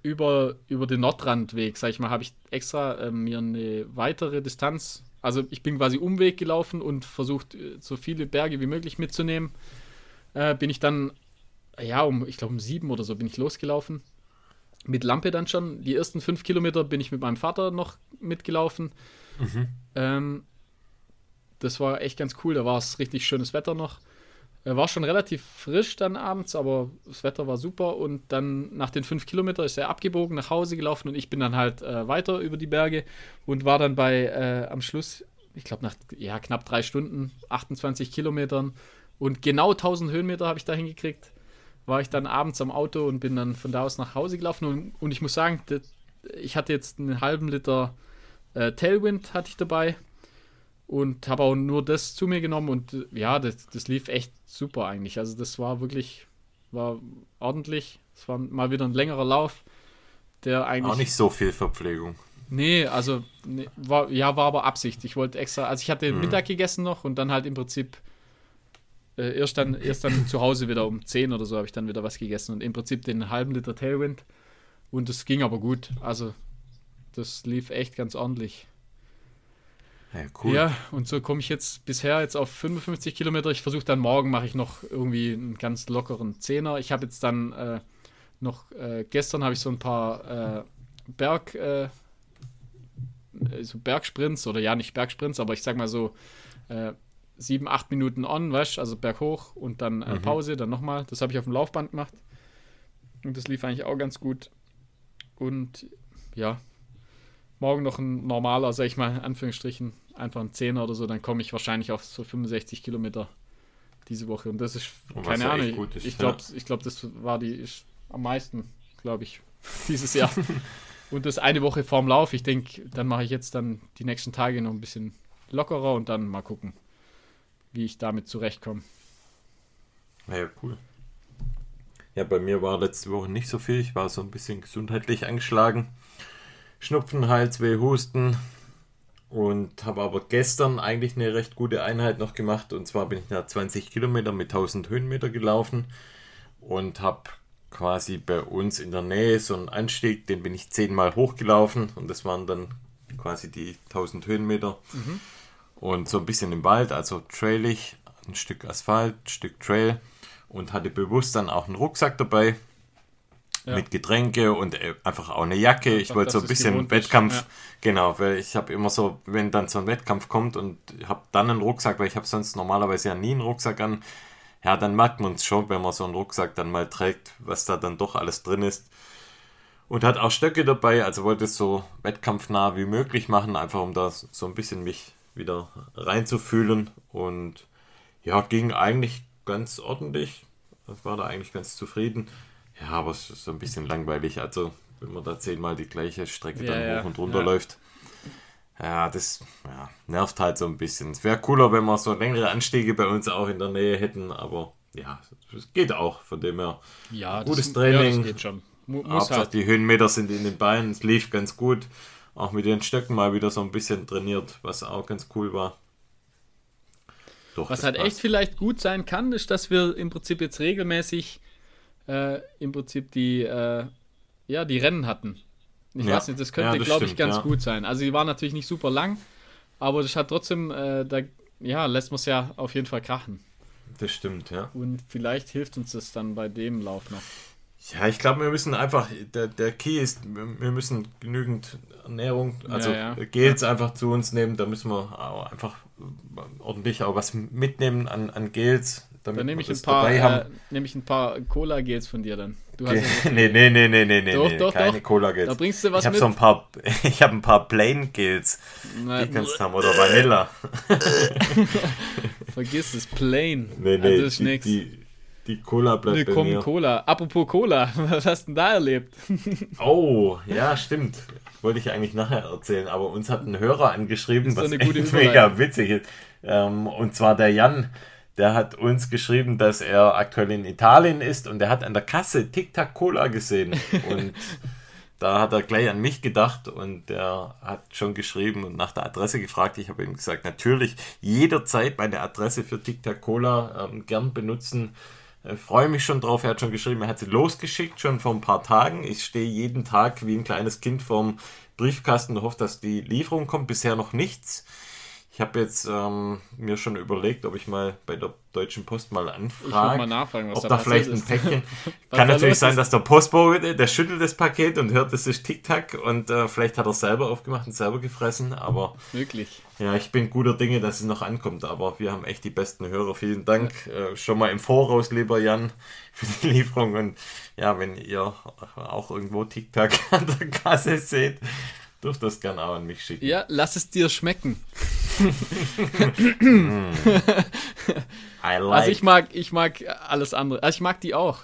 über, über den Nordrandweg, sag ich mal, habe ich extra ähm, mir eine weitere Distanz, also ich bin quasi Umweg gelaufen und versucht, äh, so viele Berge wie möglich mitzunehmen. Äh, bin ich dann, ja, um, ich glaube um sieben oder so bin ich losgelaufen. Mit Lampe dann schon. Die ersten fünf Kilometer bin ich mit meinem Vater noch mitgelaufen. Ähm, das war echt ganz cool. Da war es richtig schönes Wetter noch. Äh, War schon relativ frisch dann abends, aber das Wetter war super. Und dann nach den fünf Kilometern ist er abgebogen, nach Hause gelaufen und ich bin dann halt äh, weiter über die Berge und war dann bei äh, am Schluss, ich glaube nach ja, knapp drei Stunden, 28 Kilometern und genau 1000 Höhenmeter habe ich da hingekriegt. War ich dann abends am Auto und bin dann von da aus nach Hause gelaufen und, und ich muss sagen, das, ich hatte jetzt einen halben Liter äh, Tailwind hatte ich dabei und habe auch nur das zu mir genommen und äh, ja, das, das lief echt super eigentlich. Also das war wirklich, war ordentlich. Es war mal wieder ein längerer Lauf, der eigentlich. Auch nicht so viel Verpflegung. Nee, also nee, war, ja, war aber Absicht. Ich wollte extra, also ich hatte Mhm. Mittag gegessen noch und dann halt im Prinzip äh, erst dann erst dann zu Hause wieder um 10 oder so habe ich dann wieder was gegessen und im Prinzip den halben Liter Tailwind und das ging aber gut. Also das lief echt ganz ordentlich. Ja, cool. Ja, und so komme ich jetzt bisher jetzt auf 55 Kilometer. Ich versuche dann morgen mache ich noch irgendwie einen ganz lockeren Zehner. Ich habe jetzt dann äh, noch, äh, gestern habe ich so ein paar äh, Berg, äh, so Bergsprints oder ja, nicht Bergsprints, aber ich sag mal so äh, sieben, acht Minuten on, weißt also berghoch und dann äh, Mhm. Pause, dann nochmal. Das habe ich auf dem Laufband gemacht. Und das lief eigentlich auch ganz gut. Und ja, morgen noch ein normaler, sag ich mal, in Anführungsstrichen, einfach ein Zehner oder so, dann komme ich wahrscheinlich auf so 65 Kilometer diese Woche. Und das ist, Und keine ja Ahnung, ist, ich ja. glaube, ich glaub, das war die ist am meisten, glaube ich, dieses Jahr. und das eine Woche vorm Lauf. Ich denke, dann mache ich jetzt dann die nächsten Tage noch ein bisschen lockerer und dann mal gucken, wie ich damit zurechtkomme. Ja, cool. Ja, bei mir war letzte Woche nicht so viel. Ich war so ein bisschen gesundheitlich angeschlagen. Schnupfen, Halsweh, Husten. Und habe aber gestern eigentlich eine recht gute Einheit noch gemacht. Und zwar bin ich nach 20 Kilometer mit 1000 Höhenmeter gelaufen. Und habe quasi bei uns in der Nähe so einen Anstieg, den bin ich zehnmal hochgelaufen. Und das waren dann quasi die 1000 Höhenmeter. Und so ein bisschen im Wald, also trailig, ein Stück Asphalt, ein Stück Trail und hatte bewusst dann auch einen Rucksack dabei Ja. mit Getränke und äh, einfach auch eine Jacke. Ich wollte so ein bisschen Wettkampf, ja. genau, weil ich habe immer so, wenn dann so ein Wettkampf kommt und habe dann einen Rucksack, weil ich habe sonst normalerweise ja nie einen Rucksack an, ja, dann merkt man es schon, wenn man so einen Rucksack dann mal trägt, was da dann doch alles drin ist. Und hat auch Stöcke dabei, also wollte es so wettkampfnah wie möglich machen, einfach um da so ein bisschen mich wieder reinzufühlen. Und ja, ging eigentlich ganz ordentlich. Ich war da eigentlich ganz zufrieden. Ja, aber es ist so ein bisschen langweilig. Also, wenn man da zehnmal die gleiche Strecke Ja, dann ja, hoch und runter ja. läuft. Ja, das nervt halt so ein bisschen. Es wäre cooler, wenn wir so längere Anstiege bei uns auch in der Nähe hätten, aber ja, es geht auch. Von dem her, Ja, Gutes das, Training. Ja, das geht schon. Mu muss Hauptsache halt. die Höhenmeter sind in den Beinen, es lief ganz gut. Auch mit den Stöcken mal wieder so ein bisschen trainiert, was auch ganz cool war. Doch, Was halt passt. echt vielleicht gut sein kann, ist, dass wir im Prinzip jetzt regelmäßig äh, im Prinzip die, äh, ja, die Rennen hatten. Ich Ja. weiß nicht, das Ja, könnte, das glaube ich, ganz ja. gut sein. Also die waren natürlich nicht super lang, aber das hat trotzdem, äh, da, ja, lässt man es ja auf jeden Fall krachen. Das stimmt, ja. Und vielleicht hilft uns das dann bei dem Lauf noch. Ja, ich glaube, wir müssen einfach, der, der Key ist, wir müssen genügend Ernährung, also Ja, ja. Gels einfach zu uns nehmen, da müssen wir auch einfach ordentlich auch was mitnehmen an, an Gels, damit Dann nehme wir ich ein paar, äh, nehme ich ein paar Cola-Gels von dir dann. Du hast ja nee, nee, nee, nee, nee, nee, Doch, nee, doch, keine doch. Cola Gels. Da bringst du was ich habe mit. so ein paar, ich habe ein paar Plain Gels, Na, die kannst du haben, oder Vanilla. vergiss es, plain. Nee, nee, also das ist die, die, die Cola bleibt Nee, bei komm, mir. Cola. Apropos Cola, was hast du denn da erlebt? Oh, ja, stimmt. Wollte ich eigentlich nachher erzählen, aber uns hat ein Hörer angeschrieben, Ist was eine gute echt mega witzig ist. Ähm, und zwar der Jan, der hat uns geschrieben, dass er aktuell in Italien ist und der hat an der Kasse Tic Tac Cola gesehen. Und da hat er gleich an mich gedacht und der hat schon geschrieben und nach der Adresse gefragt. Ich habe ihm gesagt, natürlich jederzeit meine Adresse für Tic Tac Cola ähm, gern benutzen. Äh, Freue mich schon drauf. Er hat schon geschrieben, er hat sie losgeschickt, schon vor ein paar Tagen. Ich stehe jeden Tag wie ein kleines Kind vorm Briefkasten und hoffe, dass die Lieferung kommt. Bisher noch nichts. Ich habe jetzt ähm, mir schon überlegt, ob ich mal bei der Deutschen Post mal anfrage, mal nachfragen, was ob da da vielleicht ein. Päckchen. Kann natürlich sein, dass der Postbote, der schüttelt das Paket und hört, das ist Tic-Tac und äh, vielleicht hat er selber aufgemacht und selber gefressen. Aber Wirklich. ja, ich bin guter Dinge, dass es noch ankommt. Aber wir haben echt die besten Hörer. Vielen Dank äh, schon mal im Voraus, lieber Jan, für die Lieferung. Und ja, wenn ihr auch irgendwo Tic-Tac an der Kasse seht, dürft das gerne auch an mich schicken. Ja, lass es dir schmecken. I like. Also ich mag, ich mag alles andere. Also ich mag die auch.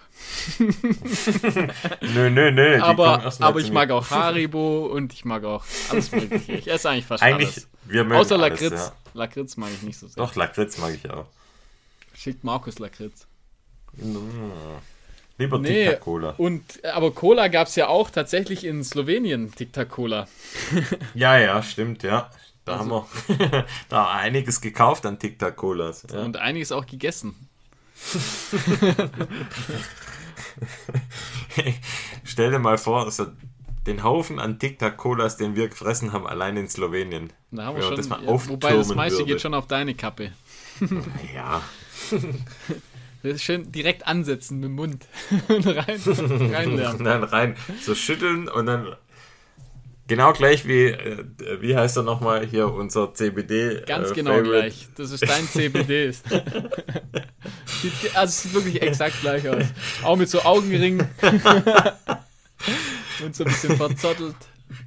nö, nö, nö. Aber, aber ich mir. mag auch Haribo und ich mag auch alles mögliche. Ich esse eigentlich fast Eigentlich, alles. wir mögen Außer alles, Lakritz. Ja. Lakritz mag ich nicht so sehr. Doch, Lakritz mag ich auch. Schickt Markus Lakritz. Lieber Nee, Tic Tac Cola. und, aber Cola gab es ja auch tatsächlich in Slowenien, Tic Tac Cola. Ja, ja, stimmt, ja. Da Also haben wir da einiges gekauft an Tic Tac Colas. Ja. Und einiges auch gegessen. Stell dir mal vor, also den Haufen an Tic Tac Colas, den wir gefressen haben, allein in Slowenien. Da haben wir schon, das mal ja, wobei das meiste würde. geht schon auf deine Kappe. Ja, schön direkt ansetzen mit dem Mund und rein, reinlernen. dann rein, so schütteln und dann genau gleich wie, äh, wie heißt er nochmal hier, unser CBD. Ganz äh, genau Favorite. gleich. Das ist dein CBD. Sieht also es sieht wirklich exakt gleich aus. Auch mit so Augenringen. und so ein bisschen verzottelt.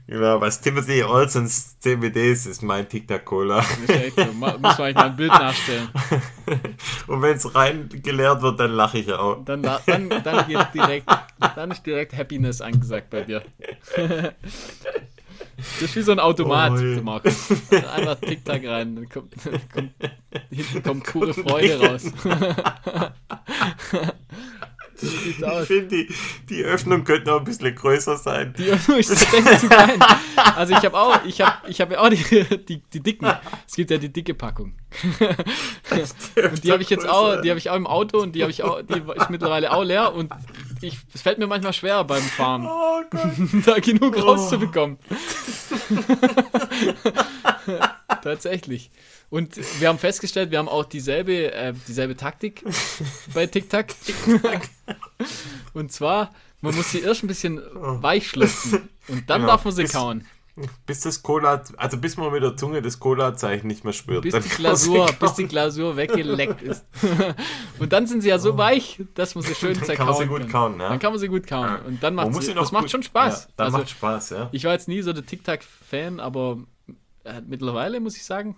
Genau, was Timothy Olsons CBD ist, ist mein Tic Tac Cola. Das ist echt so. Ma- Muss man eigentlich mal ein Bild nachstellen. Und wenn es rein geleert wird, dann lache ich auch. Dann, da- dann, dann geht direkt, dann ist direkt Happiness angesagt bei dir. Das ist wie so ein Automat, Oh, Markus. Einfach Tick-Tack rein, dann kommt, kommt, hinten kommt pure Freude raus. Ich finde, die, die Öffnung könnte noch ein bisschen größer sein. Die Öffnung ist tatsächlich zu klein. Also ich habe auch, ich habe ich hab ja auch die, die, die dicken. Es gibt ja die dicke Packung. Und die habe ich jetzt auch, die habe ich auch im Auto und die habe ich auch, die ist mittlerweile auch leer und ich, es fällt mir manchmal schwer beim Fahren, Oh da genug rauszubekommen. Tatsächlich. Und wir haben festgestellt, wir haben auch dieselbe, äh, dieselbe Taktik bei TikTok. und zwar, man muss sie erst ein bisschen weich schlucken und dann Genau. darf man sie Bis- kauen. Bis das Cola, also bis man mit der Zunge das Cola-Zeichen nicht mehr spürt. Bis die Glasur, bis die Glasur weggeleckt ist. und dann sind sie ja so weich, dass man sie schön Dann zerkauen kann man sie gut kauen, ja. Dann kann man sie gut kauen. Und dann macht sie, das macht schon Spaß. Ja, dann also, macht Spaß, ja. ich war jetzt nie so der TikTok-Fan, aber äh, mittlerweile muss ich sagen,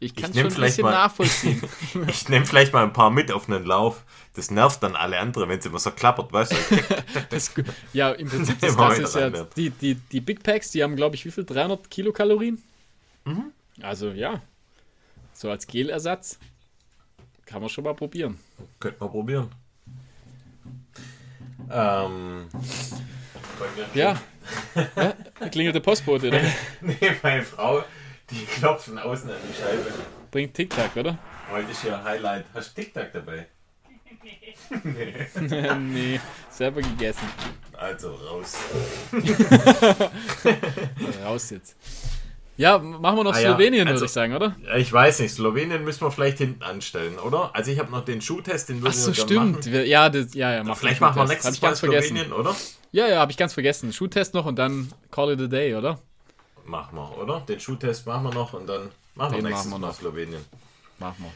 ich kann es schon ein bisschen mal- nachvollziehen. Ich nehme vielleicht mal ein paar mit auf einen Lauf. Das nervt dann alle anderen, wenn es immer so klappert, weißt du? Das, ja, im Prinzip das wieder ist ja, die, die, die Big Packs, die haben, glaube ich, wie viel? 300 Kilokalorien? Mhm. Also ja, so als Gelersatz kann man schon mal probieren. Könnte man probieren. Ähm, ja klingelt der Postbote, oder? Nee, meine Frau, die klopft von außen an die Scheibe. Bringt TikTok, oder? Heute ist ja Highlight. Hast du TikTok dabei? nee, selber gegessen. Also raus. Raus jetzt. Ja, machen wir noch Ah ja, Slowenien, also- würde ich sagen, oder? Ja, Ich weiß nicht, Slowenien müssen wir vielleicht hinten anstellen, oder? Also ich habe noch den Schuhtest, den Ach würden so, wir stimmt. machen. Wir- Ja, das, ja, ja. mach Vielleicht machen wir nächstes Mal ganz vergessen. Slowenien, oder? Ja, ja, habe ich ganz vergessen. Schuhtest noch und dann Call it a day, oder? Machen wir, oder? Den Schuhtest machen wir noch und dann machen wir Den nächstes machen wir Mal noch. Slowenien. Machen wir.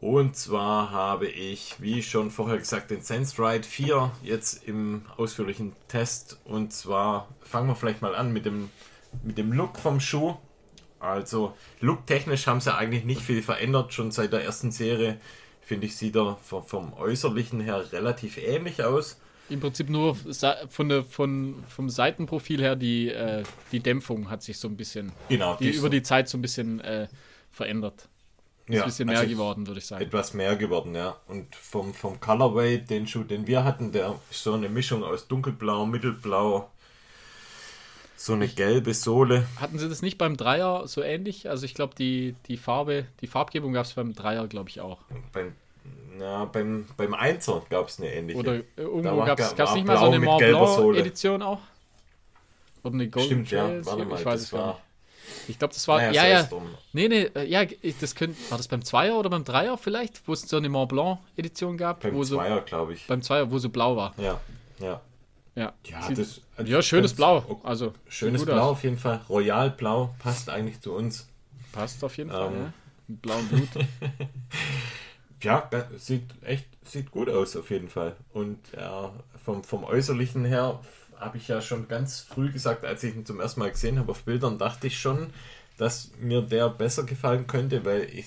Und zwar habe ich, wie schon vorher gesagt, den SenseRide 4 jetzt im ausführlichen Test. Und zwar fangen wir vielleicht mal an mit dem, mit dem Look vom Schuh. Also looktechnisch haben sie eigentlich nicht viel verändert. Schon seit der ersten Serie, finde ich, sieht er vom, vom Äußerlichen her relativ ähnlich aus. Im Prinzip nur von der, von, vom Seitenprofil her, die, äh, die Dämpfung hat sich so ein bisschen, Genau, die ist über so- die Zeit so ein bisschen äh, verändert. Ist ja, ein bisschen mehr also geworden, würde ich sagen. Etwas mehr geworden, ja. Und vom, vom Colorway, den Schuh, den wir hatten, der ist so eine Mischung aus dunkelblau, mittelblau, so eine gelbe Sohle. Hatten sie das nicht beim Dreier so ähnlich? Also ich glaube, die, die Farbe, die Farbgebung gab es beim Dreier, glaube ich, auch. Beim, ja, beim, beim Einser gab es eine ähnliche. Oder äh, irgendwo gab es nicht mal so eine mit Mont gelber Blanc Sohle. Edition auch? Oder eine Golden Stimmt, ja. Trails? Warte mal, ich weiß es gar nicht. Ich glaube, das war. Naja, ja, ja. drum. Nee, nee, äh, ja, ich- das könnte. War das beim Zweier oder beim Dreier vielleicht? Wo es so eine Mont Blanc Edition gab? Beim wo so, Zweier, glaube ich. beim Zweier, wo so blau war. Ja, ja. Ja, Ja, das, ja schönes Blau. Also, Schönes gut Blau aus. auf jeden Fall. Royal Blau passt eigentlich zu uns. Passt auf jeden Fall, Ähm. ja. Mit blauem Blut. Ja, sieht echt sieht gut aus auf jeden Fall. Und ja, vom, vom Äußerlichen her habe ich ja schon ganz früh gesagt, als ich ihn zum ersten Mal gesehen habe auf Bildern, dachte ich schon, dass mir der besser gefallen könnte, weil ich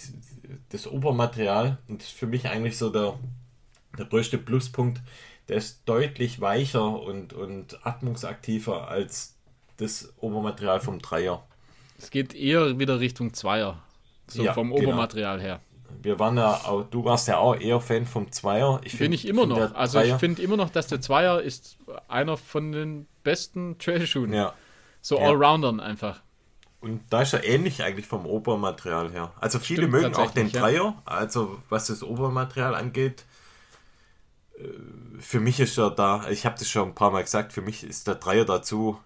das Obermaterial, und das ist für mich eigentlich so der, der größte Pluspunkt, der ist deutlich weicher und, und atmungsaktiver als das Obermaterial vom Dreier. es geht eher wieder Richtung Zweier. So Ja, vom genau. Obermaterial her. Wir waren ja auch, du warst ja auch eher Fan vom Zweier. Ich Bin find- ich immer noch. Also ich Dreier- finde immer noch, dass der Zweier ist einer von den besten Trailschuhen. Ja. So Ja. Allroundern einfach. Und da ist er ähnlich eigentlich vom Obermaterial her. Also viele Stimmt, mögen auch den tatsächlich, ja. Dreier, also was das Obermaterial angeht. Äh, Für mich ist er da, ich habe das schon ein paar Mal gesagt, für mich ist der Dreier dazu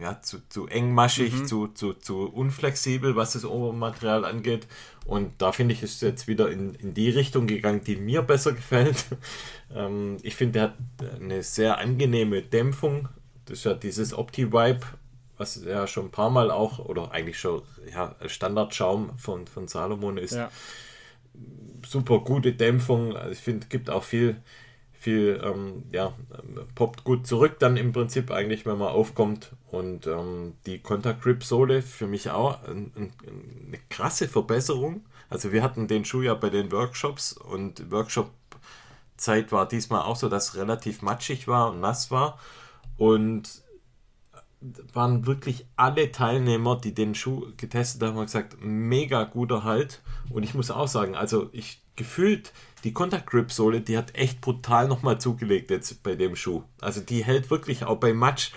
ja, zu, zu engmaschig, Mhm. zu, zu, zu unflexibel, was das Obermaterial angeht. Und da finde ich, ist es jetzt wieder in, in die Richtung gegangen, die mir besser gefällt. ähm, ich finde, der hat eine sehr angenehme Dämpfung. Das ist ja dieses Opti-Vibe, was ja schon ein paar Mal auch, oder eigentlich schon ja, Standardschaum von, von Salomon ist Ja. super gute Dämpfung. Also ich finde, gibt auch viel, viel, ähm, ja, ähm, poppt gut zurück dann im Prinzip eigentlich, wenn man aufkommt. Und ähm, die Contact Grip Sohle für mich auch ein, ein, eine krasse Verbesserung. Also wir hatten den Schuh ja bei den Workshops und Workshop Zeit war diesmal auch so, dass relativ matschig war und nass war. Und waren wirklich alle Teilnehmer, die den Schuh getestet haben, haben gesagt, mega guter Halt. Und ich muss auch sagen, also ich gefühlt, die Contact Grip Sohle, die hat echt brutal nochmal zugelegt jetzt bei dem Schuh. Also die hält wirklich auch bei Matsch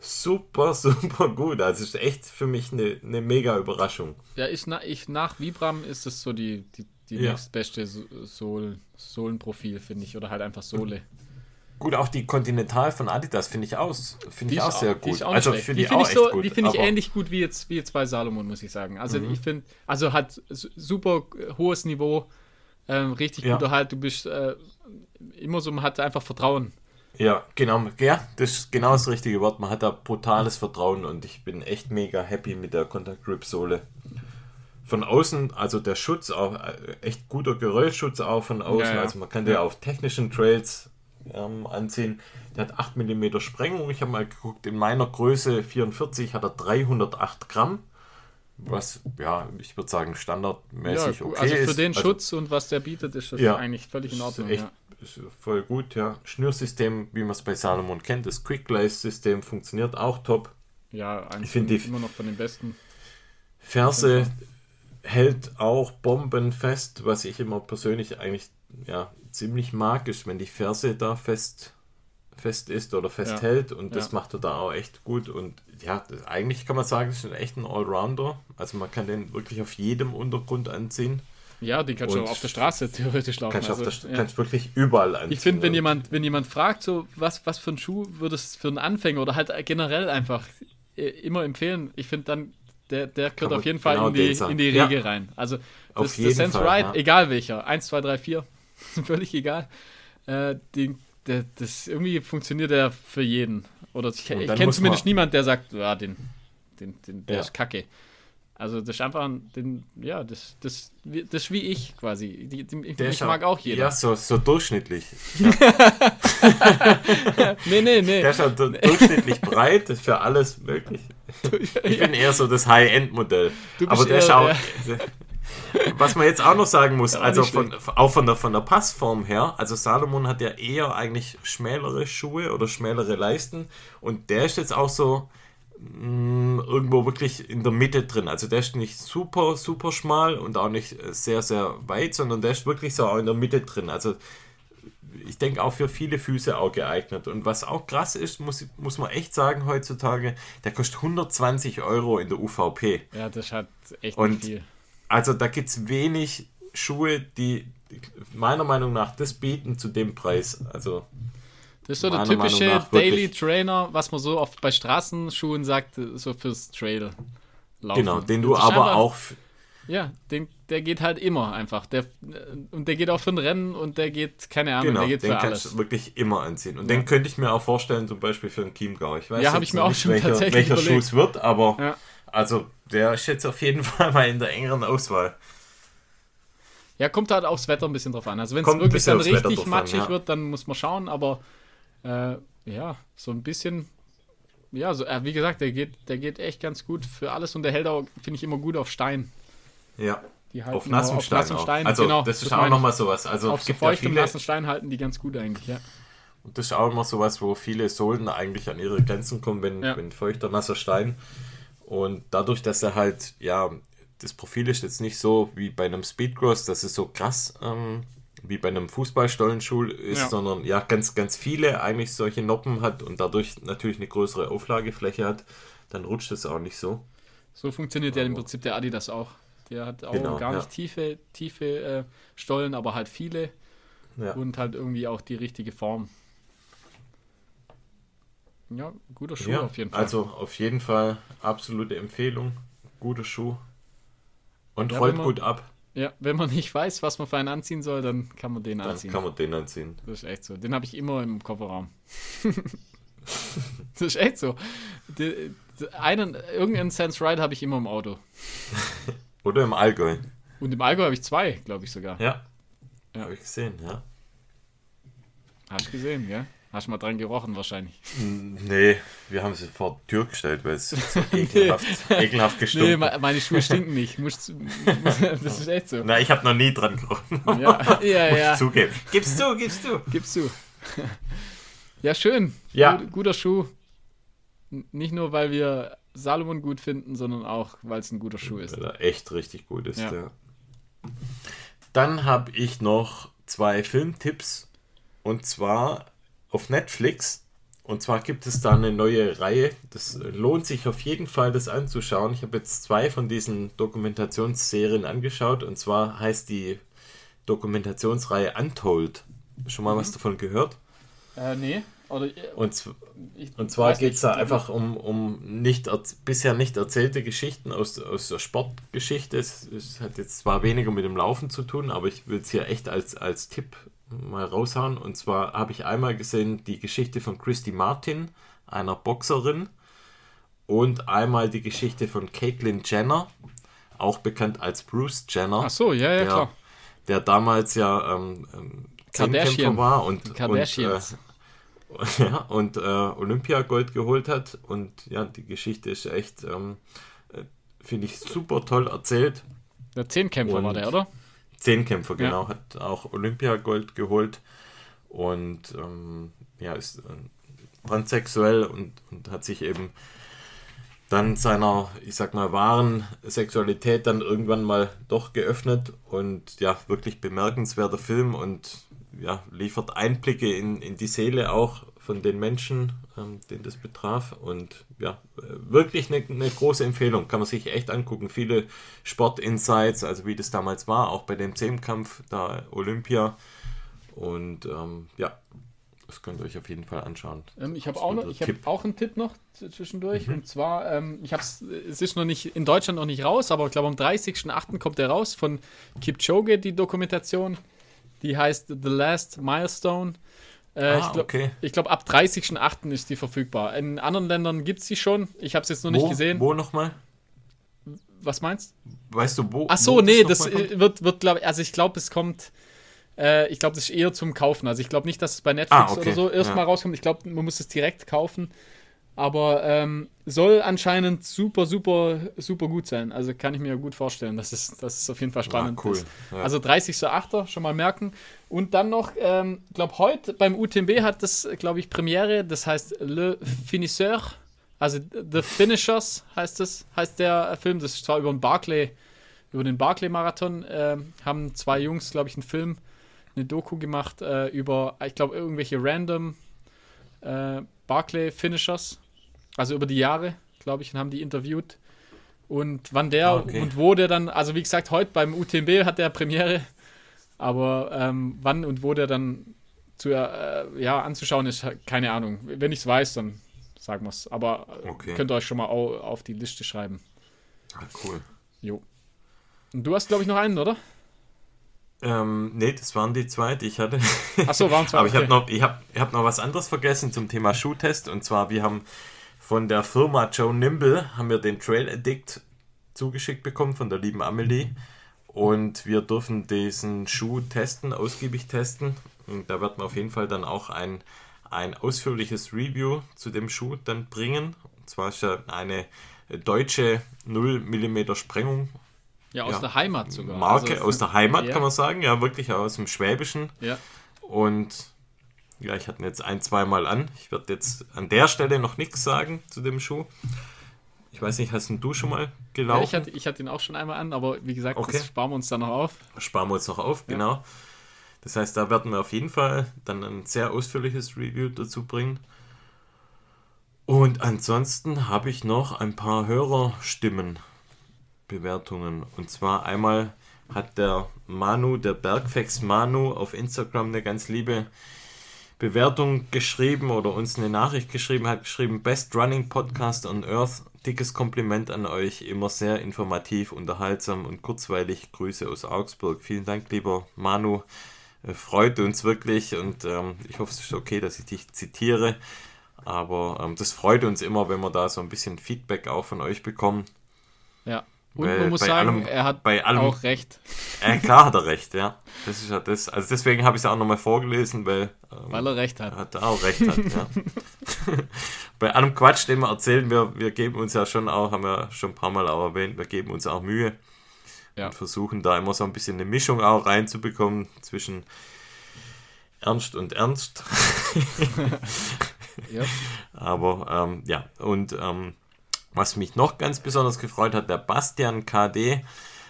super, super gut. Also es ist echt für mich eine, eine mega Überraschung. Ja, ich, ich nach Vibram ist es so die, die, die Ja. nächstbeste So- Sohlen, Sohlenprofil, finde ich. Oder halt einfach Sohle. Gut, auch die Continental von Adidas finde ich aus, finde ich auch sehr gut. Auch also finde die, find ich, so, die finde ich ähnlich gut wie jetzt, wie jetzt bei Salomon, muss ich sagen. Also mhm. ich finde, also hat super hohes Niveau, ähm, richtig ja. guter Halt. Du bist äh, immer so, man hat einfach Vertrauen. Ja, genau, ja, das ist genau das richtige Wort. Man hat da brutales Vertrauen und ich bin echt mega happy mit der Contact Grip Sohle. Von außen, also der Schutz auch, äh, echt guter Geröllschutz auch von außen. Ja, ja. Also man kann ja auf technischen Trails ähm, ansehen. Der hat 8 mm Sprengung. Ich habe mal geguckt, in meiner Größe 44 hat er 308 Gramm. Was, ja, ich würde sagen, standardmäßig ja, okay Also für ist. den also, Schutz und was der bietet, ist das ja, eigentlich völlig in Ordnung. Ist echt, ja. ist voll gut, ja. Schnürsystem, wie man es bei Salomon kennt, das Quick-Glaze-System funktioniert auch top. Ja, ich finde immer noch von den besten. Ferse hält auch bombenfest, was ich immer persönlich eigentlich ja, ziemlich magisch, wenn die Ferse da fest, fest ist oder festhält ja. und das macht er da auch echt gut und ja, eigentlich kann man sagen, das ist echt ein Allrounder, also man kann den wirklich auf jedem Untergrund anziehen. Ja, die kannst du auch auf der Straße theoretisch laufen. Kannst, also, der, ja. kannst wirklich überall anziehen. Ich finde, wenn jemand, wenn jemand fragt, so was, was für ein Schuh würdest du für einen Anfänger oder halt generell einfach äh, immer empfehlen, ich finde dann, der, der gehört auf jeden Fall genau in die, in die Regel ja. rein. Also das, das Sense Fall, Ride, ja. egal welcher, 1, 2, 3, 4, völlig egal. Äh, den, der, das irgendwie funktioniert der für jeden. Oder ich, ich kenne zumindest niemand, der sagt, ja, den, den, den, der ja. ist kacke. Also das ist einfach, den, ja, das, das, das ist wie ich quasi. Die, die, ich, ich mag auch jeder. Ja, so, so durchschnittlich. nee, nee, nee. Der ist ja durchschnittlich breit, für alles möglich. Ich bin eher so das High-End-Modell. Aber der schaut. Ja. Was man jetzt auch noch sagen muss, also von, auch von der, von der Passform her, also Salomon hat ja eher eigentlich schmälere Schuhe oder schmälere Leisten und der ist jetzt auch so mh, mm, irgendwo wirklich in der Mitte drin. Also der ist nicht super, super schmal und auch nicht sehr, sehr weit, sondern der ist wirklich so auch in der Mitte drin. Also ich denke auch für viele Füße auch geeignet. Und was auch krass ist, muss, muss man echt sagen heutzutage, der kostet 120 Euro in der UVP. Ja, das hat echt und viel also da gibt es wenig Schuhe, die meiner Meinung nach das bieten zu dem Preis. Also das ist so der typische Daily Trainer, was man so oft bei Straßenschuhen sagt, so fürs Trail laufen. Genau, den du aber einfach, auch. Ja, den, der geht halt immer einfach. Der, und der geht auch für ein Rennen und der geht, keine Ahnung, genau, der geht den für kannst du wirklich immer anziehen. Und ja. den könnte ich mir auch vorstellen, zum Beispiel für einen Chiemgau. Ich weiß ja, habe ich mir auch schon welcher, tatsächlich welcher Schuh es wird, aber ja. Also der ist jetzt auf jeden Fall mal in der engeren Auswahl. Ja, kommt halt aufs Wetter ein bisschen drauf an. Also wenn es wirklich dann richtig matschig ja. wird, dann muss man schauen, aber äh, ja, so ein bisschen. Ja, so, äh, wie gesagt, der geht, der geht echt ganz gut für alles und der hält auch, finde ich, immer gut auf Stein. Ja. auf nassem Stein. Nass Stein. Also, genau, das ist das auch nochmal sowas. Also, auf so feuchtem, ja nassen Stein halten die ganz gut eigentlich, ja. Und das ist auch immer sowas, wo viele Sohlen eigentlich an ihre Grenzen kommen, wenn, ja. wenn feuchter, nasser Stein. Und dadurch, dass er halt, ja, das Profil ist jetzt nicht so wie bei einem Speedcross, dass es so krass ähm, wie bei einem Fußballstollenschuh ist, ja. sondern ja, ganz, ganz viele eigentlich solche Noppen hat und dadurch natürlich eine größere Auflagefläche hat, dann rutscht es auch nicht so. So funktioniert ja im Prinzip der Adidas auch. Der hat auch genau, gar nicht ja. tiefe, tiefe äh, Stollen, aber halt viele ja. und halt irgendwie auch die richtige Form. Ja, guter Schuh ja, auf jeden Fall. Also auf jeden Fall absolute Empfehlung. Guter Schuh. Und ja, rollt man, gut ab. Ja, wenn man nicht weiß, was man für einen anziehen soll, dann kann man den dann anziehen. Dann kann man den anziehen. Das ist echt so. Den habe ich immer im Kofferraum. das ist echt so. Die, die, einen, irgendeinen Sense Ride habe ich immer im Auto. Oder im Allgäu. Und im Allgäu habe ich zwei, glaube ich sogar. Ja. ja. Habe ich gesehen, ja. Hast du gesehen, ja? Hast du mal dran gerochen wahrscheinlich? Nee, wir haben sie vor die Tür gestellt, weil es so ekelhaft, ekelhaft gestunken Nee, meine Schuhe stinken nicht. Muss, das ist echt so. Na, ich habe noch nie dran gerochen. Ja, ja, Muss ja. Ich zugeben. Gibst du, gibst du. Gibst du. Ja, schön. Ja. Gut, guter Schuh. Nicht nur, weil wir Salomon gut finden, sondern auch, weil es ein guter Schuh ist. Weil er echt richtig gut ist, ja. ja. Dann habe ich noch zwei Filmtipps. Und zwar auf Netflix. Und zwar gibt es da eine neue Reihe. Das lohnt sich auf jeden Fall, das anzuschauen. Ich habe jetzt zwei von diesen Dokumentationsserien angeschaut. Und zwar heißt die Dokumentationsreihe Untold. Schon mal mhm. was davon gehört? Äh, nee. Oder, und, und zwar geht es da einfach um, um nicht bisher nicht erzählte Geschichten aus, aus der Sportgeschichte. Es, es, hat jetzt zwar weniger mit dem Laufen zu tun, aber ich will es hier echt als, als Tipp mal raushauen. Und zwar habe ich einmal gesehen die Geschichte von Christy Martin, einer Boxerin, und einmal die Geschichte von Caitlyn Jenner, auch bekannt als Bruce Jenner. Ach so, ja, ja, der, klar. Der damals ja ähm, ähm Zehnkämpfer war und, und, äh, ja, und äh, Olympiagold geholt hat. Und ja, die Geschichte ist echt, ähm, äh, finde ich, super toll erzählt. Der Zehnkämpfer und war der, oder? Zehnkämpfer, genau. Ja. Hat auch Olympiagold geholt und ähm, ja, ist äh, transsexuell und, und hat sich eben dann seiner, ich sag mal, wahren Sexualität dann irgendwann mal doch geöffnet und ja, wirklich bemerkenswerter Film und ja, liefert Einblicke in, in die Seele auch von den Menschen, ähm, den das betraf. Und ja, wirklich eine, eine, große Empfehlung. Kann man sich echt angucken. Viele Sportinsights, also wie das damals war, auch bei dem Zehnkampf da Olympia. Und ähm, ja, das könnt ihr euch auf jeden Fall anschauen. Ähm, ich habe auch, noch, hab auch einen Tipp noch zwischendurch. Mhm. Und zwar, ähm, ich hab's, es ist noch nicht in Deutschland noch nicht raus, aber ich glaube am 30.08. kommt der raus von Kipchoge, die Dokumentation. Die heißt The Last Milestone. Äh, ah, ich glaube, okay. glaub, ab 30.08. ist die verfügbar. In anderen Ländern gibt es die schon. Ich habe es jetzt noch wo, nicht gesehen. Wo nochmal? Was meinst du? Weißt du, wo? Ach so, wo nee, das wird, wird glaube also ich glaube, es kommt. Äh, ich glaube, das ist eher zum Kaufen. Also ich glaube nicht, dass es bei Netflix ah, okay. oder so erstmal ja. rauskommt. Ich glaube, man muss es direkt kaufen. Aber ähm, soll anscheinend super, super, super gut sein. Also kann ich mir gut vorstellen, dass es, dass es auf jeden Fall spannend ah, cool. ist. Ja. Also 30.8. schon mal merken. Und dann noch, ähm, glaube heute beim UTMB hat das, glaube ich, Premiere, das heißt Le Finisseur, also The Finishers heißt das, heißt der Film. Das ist zwar über den Barclay, über den Barclay-Marathon, äh, haben zwei Jungs, glaube ich, einen Film, eine Doku gemacht äh, über, ich glaube, irgendwelche random äh, Barclay-Finishers also über die Jahre, glaube ich, und haben die interviewt. Und wann der ah, okay. und wo der dann, also wie gesagt, heute beim UTMB hat der Premiere, aber ähm, wann und wo der dann zu, äh, ja, anzuschauen ist, keine Ahnung. Wenn ich es weiß, dann sagen wir es. Aber okay. könnt ihr euch schon mal auf die Liste schreiben. Ah, cool. Jo. Und du hast, glaube ich, noch einen, oder? Ähm, nee, das waren die zwei, die ich hatte. Achso, waren zwei. Aber ich habe noch, ich hab, ich hab noch was anderes vergessen zum Thema Schuhtest. Und zwar, wir haben von der Firma Joe Nimble haben wir den Trail Addict zugeschickt bekommen von der lieben Amelie. Und wir dürfen diesen Schuh testen, ausgiebig testen. Und da wird man auf jeden Fall dann auch ein, ein ausführliches Review zu dem Schuh dann bringen. Und zwar ist ja eine deutsche 0 mm Sprengung. Ja, aus ja, der Heimat sogar. Marke also, aus der Heimat ja. kann man sagen, ja, wirklich aus dem Schwäbischen. Ja. Und ja, ich hatte ihn jetzt ein, zweimal an. Ich werde jetzt an der Stelle noch nichts sagen zu dem Schuh. Ich weiß nicht, hast du schon mal gelaufen? Ja, ich, hatte, ich hatte ihn auch schon einmal an, aber wie gesagt, okay. das sparen wir uns dann noch auf. Sparen wir uns noch auf, ja. genau. Das heißt, da werden wir auf jeden Fall dann ein sehr ausführliches Review dazu bringen. Und ansonsten habe ich noch ein paar Hörerstimmen, Bewertungen. Und zwar einmal hat der Manu, der Bergfex Manu auf Instagram eine ganz liebe Bewertung geschrieben oder uns eine Nachricht geschrieben, hat geschrieben, Best Running Podcast on Earth. Dickes Kompliment an euch, immer sehr informativ, unterhaltsam und kurzweilig. Grüße aus Augsburg. Vielen Dank, lieber Manu. Äh, freut uns wirklich und ähm, ich hoffe, es ist okay, dass ich dich zitiere. Aber ähm, das freut uns immer, wenn wir da so ein bisschen Feedback auch von euch bekommen. Ja. Und Weil man muss sagen, allem, er hat bei allem, auch recht. Äh, klar hat er recht, ja. Das ist ja das. Also deswegen habe ich es auch nochmal vorgelesen, weil, ähm, weil er recht hat. Er hat auch recht hat, ja. bei allem Quatsch, den wir erzählen, wir, wir geben uns ja schon auch, haben wir schon ein paar Mal auch erwähnt, wir geben uns auch Mühe ja. und versuchen da immer so ein bisschen eine Mischung auch reinzubekommen zwischen Ernst und Ernst. ja. Aber ähm, ja, und ähm, was mich noch ganz besonders gefreut hat, der Bastian KD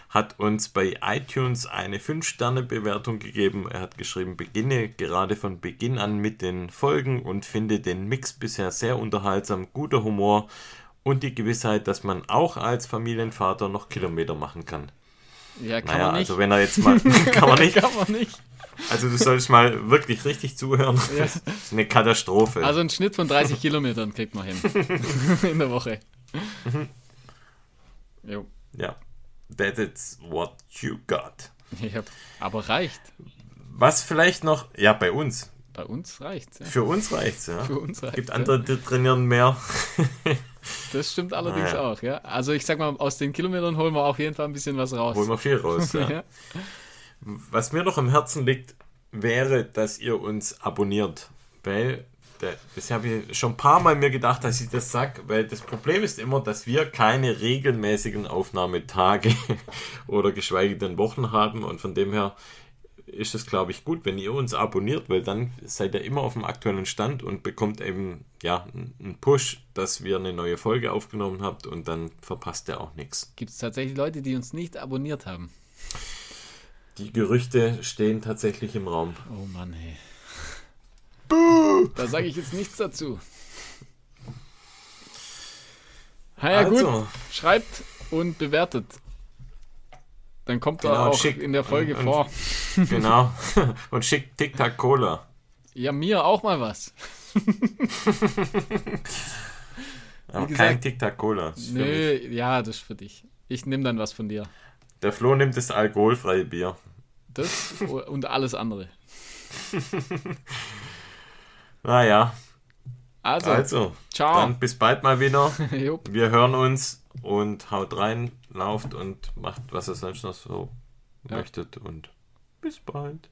hat uns bei iTunes eine 5-Sterne-Bewertung gegeben. Er hat geschrieben, beginne gerade von Beginn an mit den Folgen und finde den Mix bisher sehr unterhaltsam, guter Humor und die Gewissheit, dass man auch als Familienvater noch Kilometer machen kann. Ja, kann naja, man nicht. also wenn er jetzt mal. kann man nicht. kann man nicht. Also du solltest mal wirklich richtig zuhören. Ja. Das ist eine Katastrophe. Also einen Schnitt von 30 Kilometern kriegt man hin. In der Woche. Mhm. Jo. ja. That is what you got. Ja, aber reicht. Was vielleicht noch, ja, bei uns. Bei uns reicht ja. Für uns reicht's, ja. Für uns reicht's, Gibt andere, die trainieren mehr. Das stimmt allerdings Naja. auch, ja. Also ich sag mal, aus den Kilometern holen wir auf jeden Fall ein bisschen was raus. Holen wir viel raus, ja. ja. Was mir noch am Herzen liegt, wäre, dass ihr uns abonniert. Weil, das habe ich schon ein paar Mal mir gedacht, dass ich das sage, weil das Problem ist immer, dass wir keine regelmäßigen Aufnahmetage oder geschweige denn Wochen haben und von dem her ist es, glaube ich, gut, wenn ihr uns abonniert, weil dann seid ihr immer auf dem aktuellen Stand und bekommt eben ja einen Push, dass wir eine neue Folge aufgenommen habt und dann verpasst ihr auch nichts. Gibt es tatsächlich Leute, die uns nicht abonniert haben? Die Gerüchte stehen tatsächlich im Raum. Oh Mann, hey. Da sage ich jetzt nichts dazu. Na ja, gut. Also. Schreibt und bewertet. Dann kommt er Genau, auch schick- in der Folge und- und- vor. Genau. Und schickt Tic-Tac Cola. Ja, mir auch mal was. Aber gesagt- kein Tic-Tac Cola. ist für mich. Nö, ja, das ist für dich. Ich nehme dann was von dir. Der Flo nimmt das alkoholfreie Bier. Das und alles andere. Naja. Also, also ciao. Dann bis bald mal wieder. Wir hören uns und haut rein, lauft und macht, was ihr sonst noch so ja. möchtet. Und bis bald.